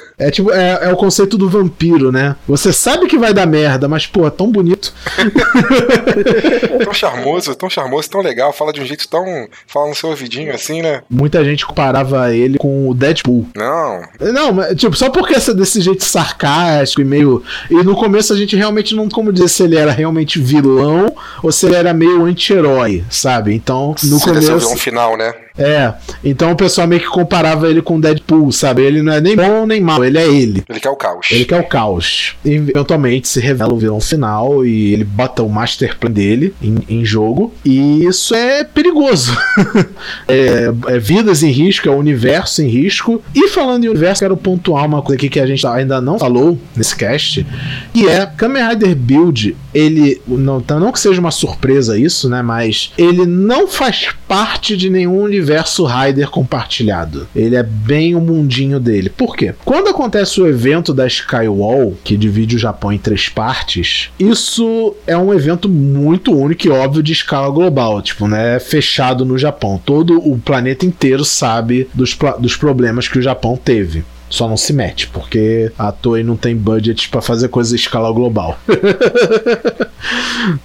é tipo, é, é, o conceito do vampiro, né? Você sabe que vai dar merda, mas, pô, é tão bonito. tão charmoso, tão charmoso, tão legal, fala de um jeito tão. fala no seu ouvidinho assim, né? Muita gente comparava ele com o Deadpool. Não. Não, mas, tipo, só porque essa desse jeito sarcástico e meio. E no começo a gente realmente não como dizer se ele era realmente vilão ou se ele era meio anti-herói, sabe? Então, no Se começo. um final, né? É, então o pessoal meio que comparava ele com Deadpool, sabe? Ele não é nem bom nem mal, ele é ele. Ele quer o caos. Ele quer o caos. E eventualmente se revela o vilão final e ele bota o master plan dele em, em jogo. E isso é perigoso. é, é, vidas em risco, é o universo em risco. E falando em universo, quero pontuar uma coisa aqui que a gente ainda não falou nesse cast, que é Kamen Rider Build, ele, não, não que seja uma surpresa isso, né? Mas ele não faz parte de nenhum universo Rider compartilhado. Ele é bem o mundinho dele. Por quê? Quando acontece o evento da Skywall, que divide o Japão em três partes, isso é um evento muito único e óbvio de escala global, tipo, né, fechado no Japão. Todo o planeta inteiro sabe dos, dos problemas que o Japão teve. Só não se mete, porque a Toei não tem budget para fazer coisas em escala global.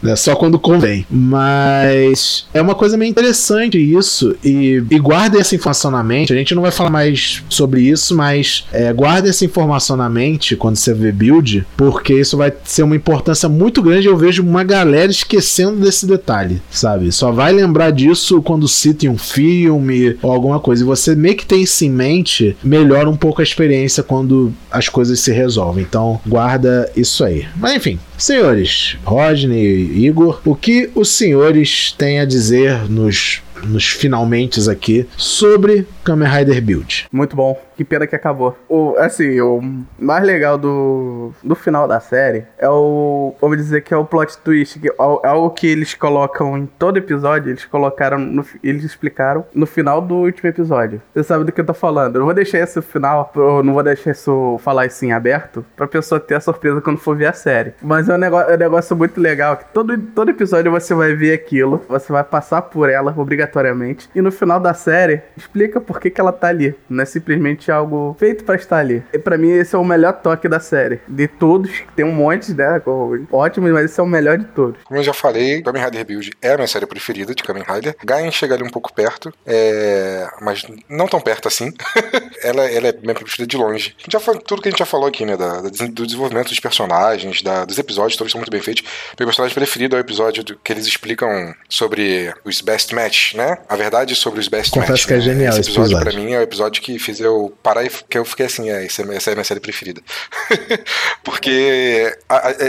é só quando convém. Mas é uma coisa meio interessante isso. E, e guardem essa informação na mente. A gente não vai falar mais sobre isso, mas é, guarde essa informação na mente quando você vê build, porque isso vai ser uma importância muito grande. Eu vejo uma galera esquecendo desse detalhe, sabe? Só vai lembrar disso quando cita em um filme ou alguma coisa. E você meio que tem isso em mente, melhora um pouco a experiência quando as coisas se resolvem. Então, guarda isso aí. Mas enfim, senhores, Rodney e Igor, o que os senhores têm a dizer nos nos finalmente aqui sobre Kamen Rider Build. Muito bom. Que pena que acabou. O, assim, o mais legal do, do final da série é o. Vamos dizer que é o plot twist. Que é, é algo que eles colocam em todo episódio. Eles colocaram. No, eles explicaram no final do último episódio. Você sabe do que eu tô falando. Eu não vou deixar esse final. Eu não vou deixar isso falar isso em aberto. Pra pessoa ter a surpresa quando for ver a série. Mas é um negócio, é um negócio muito legal. Que todo, todo episódio você vai ver aquilo. Você vai passar por ela obrigatoriamente. E no final da série, explica por que, que ela tá ali. Não é simplesmente algo feito para estar ali. E para mim esse é o melhor toque da série. De todos, tem um monte, né? Ótimo, mas esse é o melhor de todos. Como eu já falei, Kamen Rider Rebuild é a minha série preferida de Kamen Rider. Gaien chega ali um pouco perto, é... mas não tão perto assim. ela, ela é minha preferida de longe. já falou, tudo que a gente já falou aqui, né? Da, do desenvolvimento dos personagens, da, dos episódios, todos são muito bem feitos. Meu personagem preferido é o episódio do, que eles explicam sobre os best match, né? A verdade sobre os best Confesso match. que é né? genial esse episódio, episódio. pra mim é o episódio que fez eu parar e que eu fiquei assim, é, essa é a minha série preferida. Porque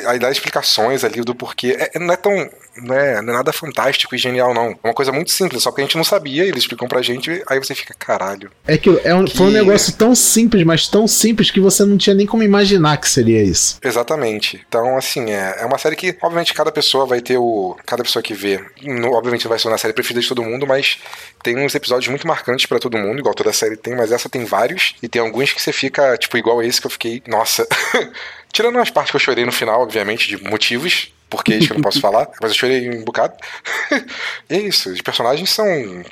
aí dá explicações ali do porquê. É, não é tão não é, não é nada fantástico e genial, não. É uma coisa muito simples, só que a gente não sabia, eles explicam pra gente, aí você fica, caralho. É que, é um, que... foi um negócio tão simples, mas tão simples que você não tinha nem como imaginar que seria isso. Exatamente. Então, assim, é, é uma série que, obviamente, cada pessoa vai ter o. Cada pessoa que vê, no, obviamente, vai ser uma série preferida de todo mundo, mas tem uns episódios muito marcantes para todo mundo, igual toda série tem, mas essa tem vários, e tem alguns que você fica, tipo, igual esse que eu fiquei, nossa. Tirando as partes que eu chorei no final, obviamente, de motivos, porque isso que eu não posso falar, mas eu chorei um bocado. e é isso, os personagens são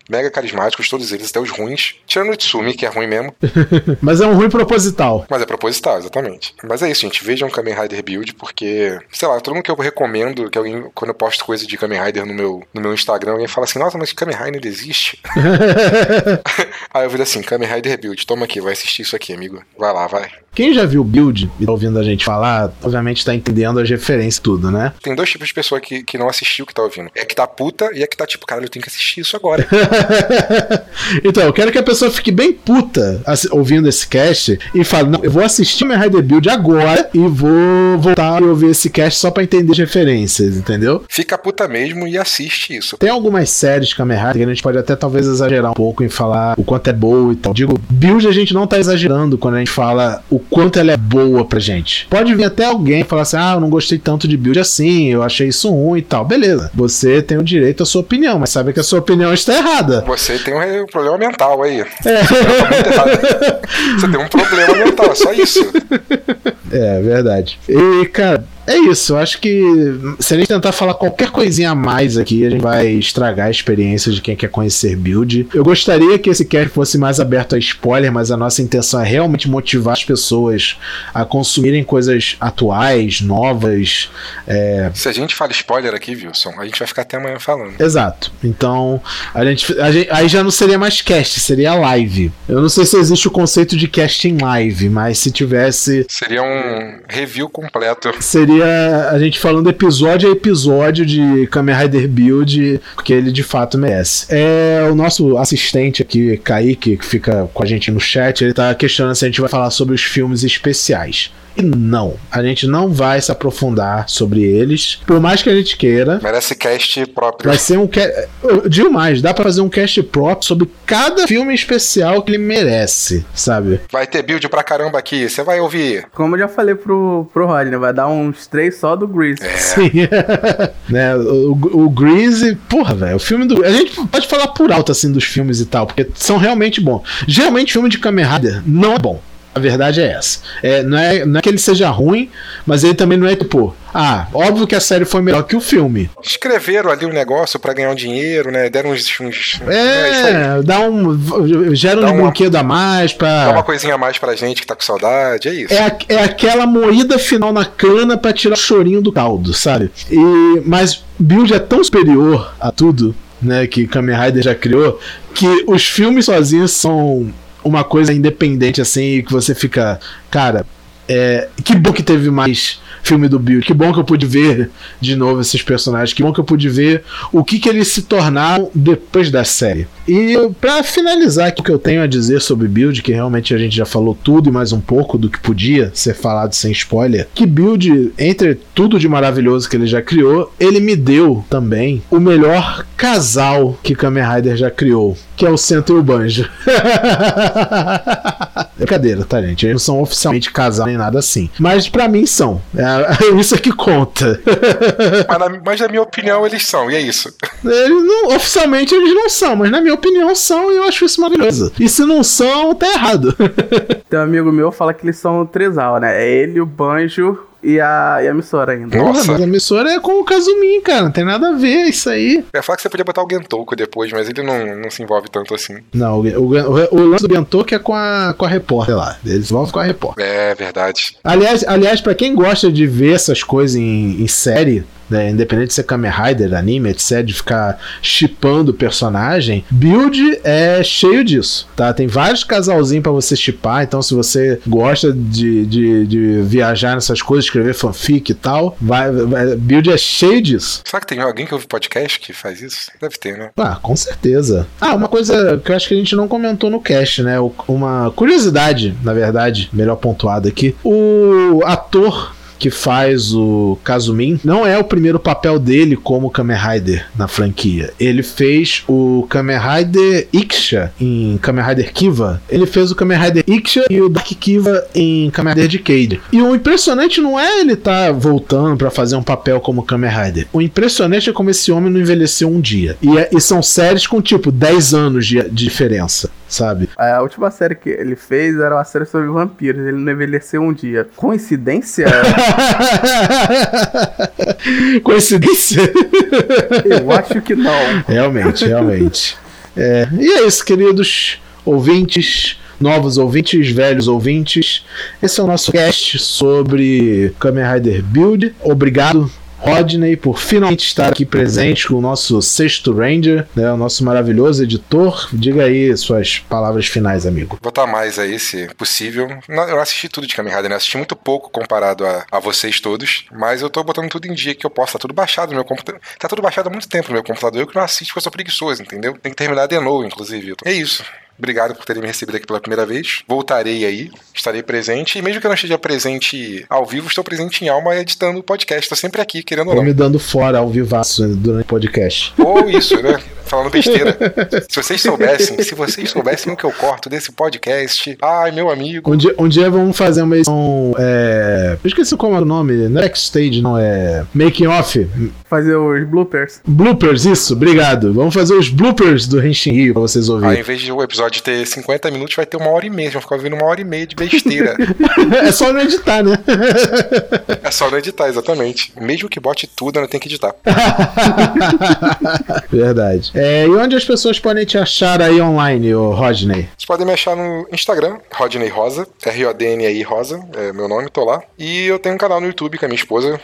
mega carismáticos, todos eles, até os ruins. Tirando o Itsumi, que é ruim mesmo. mas é um ruim proposital. Mas é proposital, exatamente. Mas é isso, gente. Vejam Kamen Rider Build, porque, sei lá, todo mundo que eu recomendo, que alguém, quando eu posto coisa de Kamen Rider no meu, no meu Instagram, alguém fala assim, nossa, mas Kamen Rider existe? Aí eu viro assim, Kamen Rider Build, toma aqui, vai assistir isso aqui, amigo. Vai lá, vai. Quem já viu Build e tá ouvindo a gente falar, obviamente tá entendendo as referências tudo, né? Tem dois tipos de pessoa que, que não assistiu que tá ouvindo. É que tá puta e é que tá tipo, cara, eu tenho que assistir isso agora. então, eu quero que a pessoa fique bem puta ouvindo esse cast e fale, não, eu vou assistir meu Rider Build agora e vou voltar e ouvir esse cast só pra entender as referências, entendeu? Fica puta mesmo e assiste isso. Tem algumas séries de Kamen Rider que a gente pode até talvez exagerar um pouco em falar o quanto é boa e tal. Digo, Build a gente não tá exagerando quando a gente fala o quanto ela é boa pra gente. Pode vir até alguém falar assim: ah, eu não gostei tanto de build assim, eu achei isso ruim e tal. Beleza, você tem o direito à sua opinião, mas sabe que a sua opinião está errada. Você tem um problema mental aí. É. Você tem um problema mental, é só isso. É, verdade. E, cara, é isso, eu acho que se a gente tentar falar qualquer coisinha a mais aqui, a gente vai estragar a experiência de quem quer conhecer build. Eu gostaria que esse cast fosse mais aberto a spoiler, mas a nossa intenção é realmente motivar as pessoas a consumirem coisas atuais, novas. É... Se a gente fala spoiler aqui, Wilson, a gente vai ficar até amanhã falando. Exato. Então, a gente, a gente aí já não seria mais cast, seria live. Eu não sei se existe o conceito de cast em live, mas se tivesse. Seria um review completo. Seria seria a gente falando episódio a episódio de Kamen Rider Build, porque ele de fato merece. É o nosso assistente aqui, Kaique, que fica com a gente no chat, ele tá questionando se a gente vai falar sobre os filmes especiais. E não, a gente não vai se aprofundar sobre eles, por mais que a gente queira. Merece cast próprio. Vai ser um cast. Digo mais, dá pra fazer um cast próprio sobre cada filme especial que ele merece, sabe? Vai ter build pra caramba aqui, você vai ouvir. Como eu já falei pro, pro Rodney, vai dar uns três só do Grease. É. Sim. né, o, o Grease, porra, velho, o filme do. A gente pode falar por alto assim dos filmes e tal, porque são realmente bons. Geralmente, filme de Kamen Rider não é bom. A verdade é essa. É, não, é, não é que ele seja ruim, mas ele também não é tipo. Ah, óbvio que a série foi melhor que o filme. Escreveram ali um negócio para ganhar um dinheiro, né? Deram uns. uns é, é dá um. Gera um brinquedo a mais pra. Dá uma coisinha a mais pra gente que tá com saudade, é isso. É, a, é aquela moída final na cana para tirar o chorinho do caldo, sabe? E, mas Build é tão superior a tudo, né? Que Kamen Rider já criou, que os filmes sozinhos são uma coisa independente assim que você fica, cara, é, que bom que teve mais filme do Bill. Que bom que eu pude ver de novo esses personagens. Que bom que eu pude ver o que, que eles se tornaram depois da série. E para finalizar o que eu tenho a dizer sobre Build, que realmente a gente já falou tudo e mais um pouco do que podia ser falado sem spoiler, que Build, entre tudo de maravilhoso que ele já criou, ele me deu também o melhor casal que Kamen Rider já criou, que é o Centro e o Banjo. Brincadeira, tá, gente? Eles não são oficialmente casal nem nada assim. Mas para mim são. É isso é que conta. mas, na, mas, na, minha opinião, eles são, e é isso. Eles não, oficialmente eles não são, mas na minha opinião são, e eu acho isso maravilhoso. E se não são, tá errado. Tem um amigo meu fala que eles são trisal, né? É ele, o Banjo, e a, e a emissora ainda. Porra, Nossa. mas a emissora é com o Kazumin, cara. Não tem nada a ver isso aí. Eu ia falar que você podia botar o Gentoko depois, mas ele não, não se envolve tanto assim. Não, o, o, o lance do Gentoko é com a, com a repórter lá. Eles envolvem com a repórter. É, verdade. Aliás, aliás para quem gosta de ver essas coisas em, em série, né, independente de ser Kamen Rider, anime, etc, de ficar chipando o personagem, Build é cheio disso, tá? Tem vários casalzinhos para você chipar, então se você gosta de, de, de, viajar nessas coisas, escrever fanfic e tal, vai, vai, Build é cheio disso. Será que tem alguém que ouve podcast que faz isso? Deve ter, né? Ah, com certeza. Ah, uma coisa que eu acho que a gente não comentou no cast, né? Uma curiosidade, na verdade, melhor pontuada aqui. O ator que faz o Kazumin, não é o primeiro papel dele como Kamen Rider na franquia. Ele fez o Kamen Rider Iksha em Kamen Rider Kiva. Ele fez o Kamen Rider Iksha e o Dark Kiva em Kamen Rider Decade. E o impressionante não é ele tá voltando para fazer um papel como Kamen Rider. O impressionante é como esse homem não envelheceu um dia. E, é, e são séries com tipo 10 anos de, de diferença sabe? A última série que ele fez era uma série sobre vampiros. Ele não envelheceu um dia. Coincidência? Coincidência? Eu acho que não. Realmente, realmente. É, e é isso, queridos ouvintes novos ouvintes, velhos ouvintes. Esse é o nosso cast sobre Kamen Rider Build. Obrigado Rodney por finalmente estar aqui presente com o nosso sexto Ranger, né, o nosso maravilhoso editor. Diga aí suas palavras finais, amigo. Vou estar mais aí, se possível. Eu assisti tudo de Kamen Rider, né? Assisti muito pouco comparado a, a vocês todos, mas eu tô botando tudo em dia que eu posso. Tá tudo baixado no meu computador. Tá tudo baixado há muito tempo no meu computador. Eu que não assisto porque eu sou preguiçoso, entendeu? Tem que terminar de novo, inclusive. É isso. Obrigado por terem me recebido aqui pela primeira vez. Voltarei aí, estarei presente. E mesmo que eu não esteja presente ao vivo, estou presente em alma editando o podcast. Estou sempre aqui, querendo ou não. me dando fora ao vivaço durante o podcast. Ou isso, né? Falando besteira. se vocês soubessem, se vocês soubessem o que eu corto desse podcast, ai, meu amigo. Um dia, um dia vamos fazer uma edição. É... Eu esqueci como é o nome. Next Stage, não é. Making Off. Fazer os bloopers. Bloopers, isso, obrigado. Vamos fazer os bloopers do Henshin Rio pra vocês ouvirem. Ao invés de o episódio de ter 50 minutos, vai ter uma hora e meia. Vão ficar ouvindo uma hora e meia de besteira. é só não editar, né? é só não editar, exatamente. Mesmo que bote tudo, ainda tem que editar. Verdade. É, e onde as pessoas podem te achar aí online, o Rodney? Vocês podem me achar no Instagram, Rodney Rosa, R-O-D-N-I Rosa, é meu nome, tô lá. E eu tenho um canal no YouTube com a minha esposa,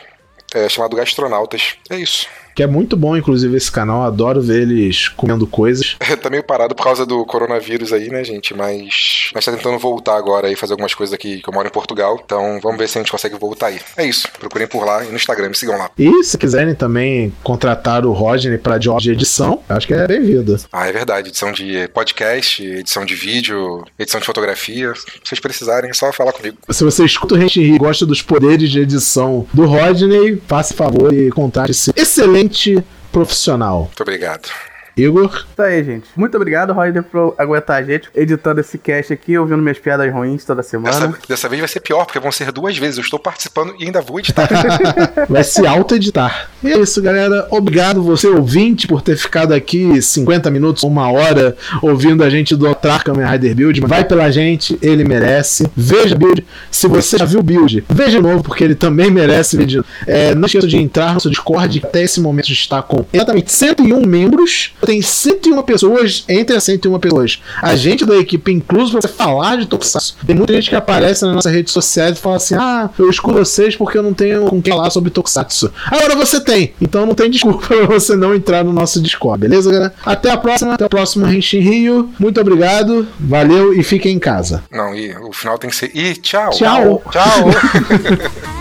é, chamado Gastronautas. É isso que é muito bom, inclusive, esse canal. Adoro ver eles comendo coisas. tá meio parado por causa do coronavírus aí, né, gente? Mas, mas tá tentando voltar agora e fazer algumas coisas aqui, que eu moro em Portugal. Então vamos ver se a gente consegue voltar aí. É isso. Procurem por lá e no Instagram, me sigam lá. E se quiserem também contratar o Rodney pra job de edição, acho que é bem-vindo. Ah, é verdade. Edição de podcast, edição de vídeo, edição de fotografia. Se vocês precisarem, é só falar comigo. Se você escuta o Rente e gosta dos poderes de edição do Rodney, faça favor e contate esse excelente excelente profissional. Muito obrigado. Igor. Tá aí, gente. Muito obrigado, Roger, por aguentar a gente editando esse cast aqui, ouvindo minhas piadas ruins toda semana. Dessa, dessa vez vai ser pior, porque vão ser duas vezes. Eu estou participando e ainda vou editar. vai se auto-editar. E é isso, galera. Obrigado você, ouvinte, por ter ficado aqui 50 minutos, uma hora, ouvindo a gente do Kamen Rider Build. Vai pela gente, ele merece. Veja Build. Se você já viu Build, veja de novo, porque ele também merece vídeo. É, não esqueça de entrar no nosso Discord, que até esse momento está com exatamente 101 membros tem 101 pessoas, entre as 101 pessoas, a gente da equipe incluso pra você falar de Tokusatsu. Tem muita gente que aparece na nossa rede social e fala assim: ah, eu escuto vocês porque eu não tenho com quem falar sobre Tokusatsu. Agora você tem, então não tem desculpa pra você não entrar no nosso Discord, beleza, galera? Até a próxima, até o próximo Henshin Rio. Muito obrigado, valeu e fiquem em casa. Não, e o final tem que ser. E tchau. Tchau. Tchau.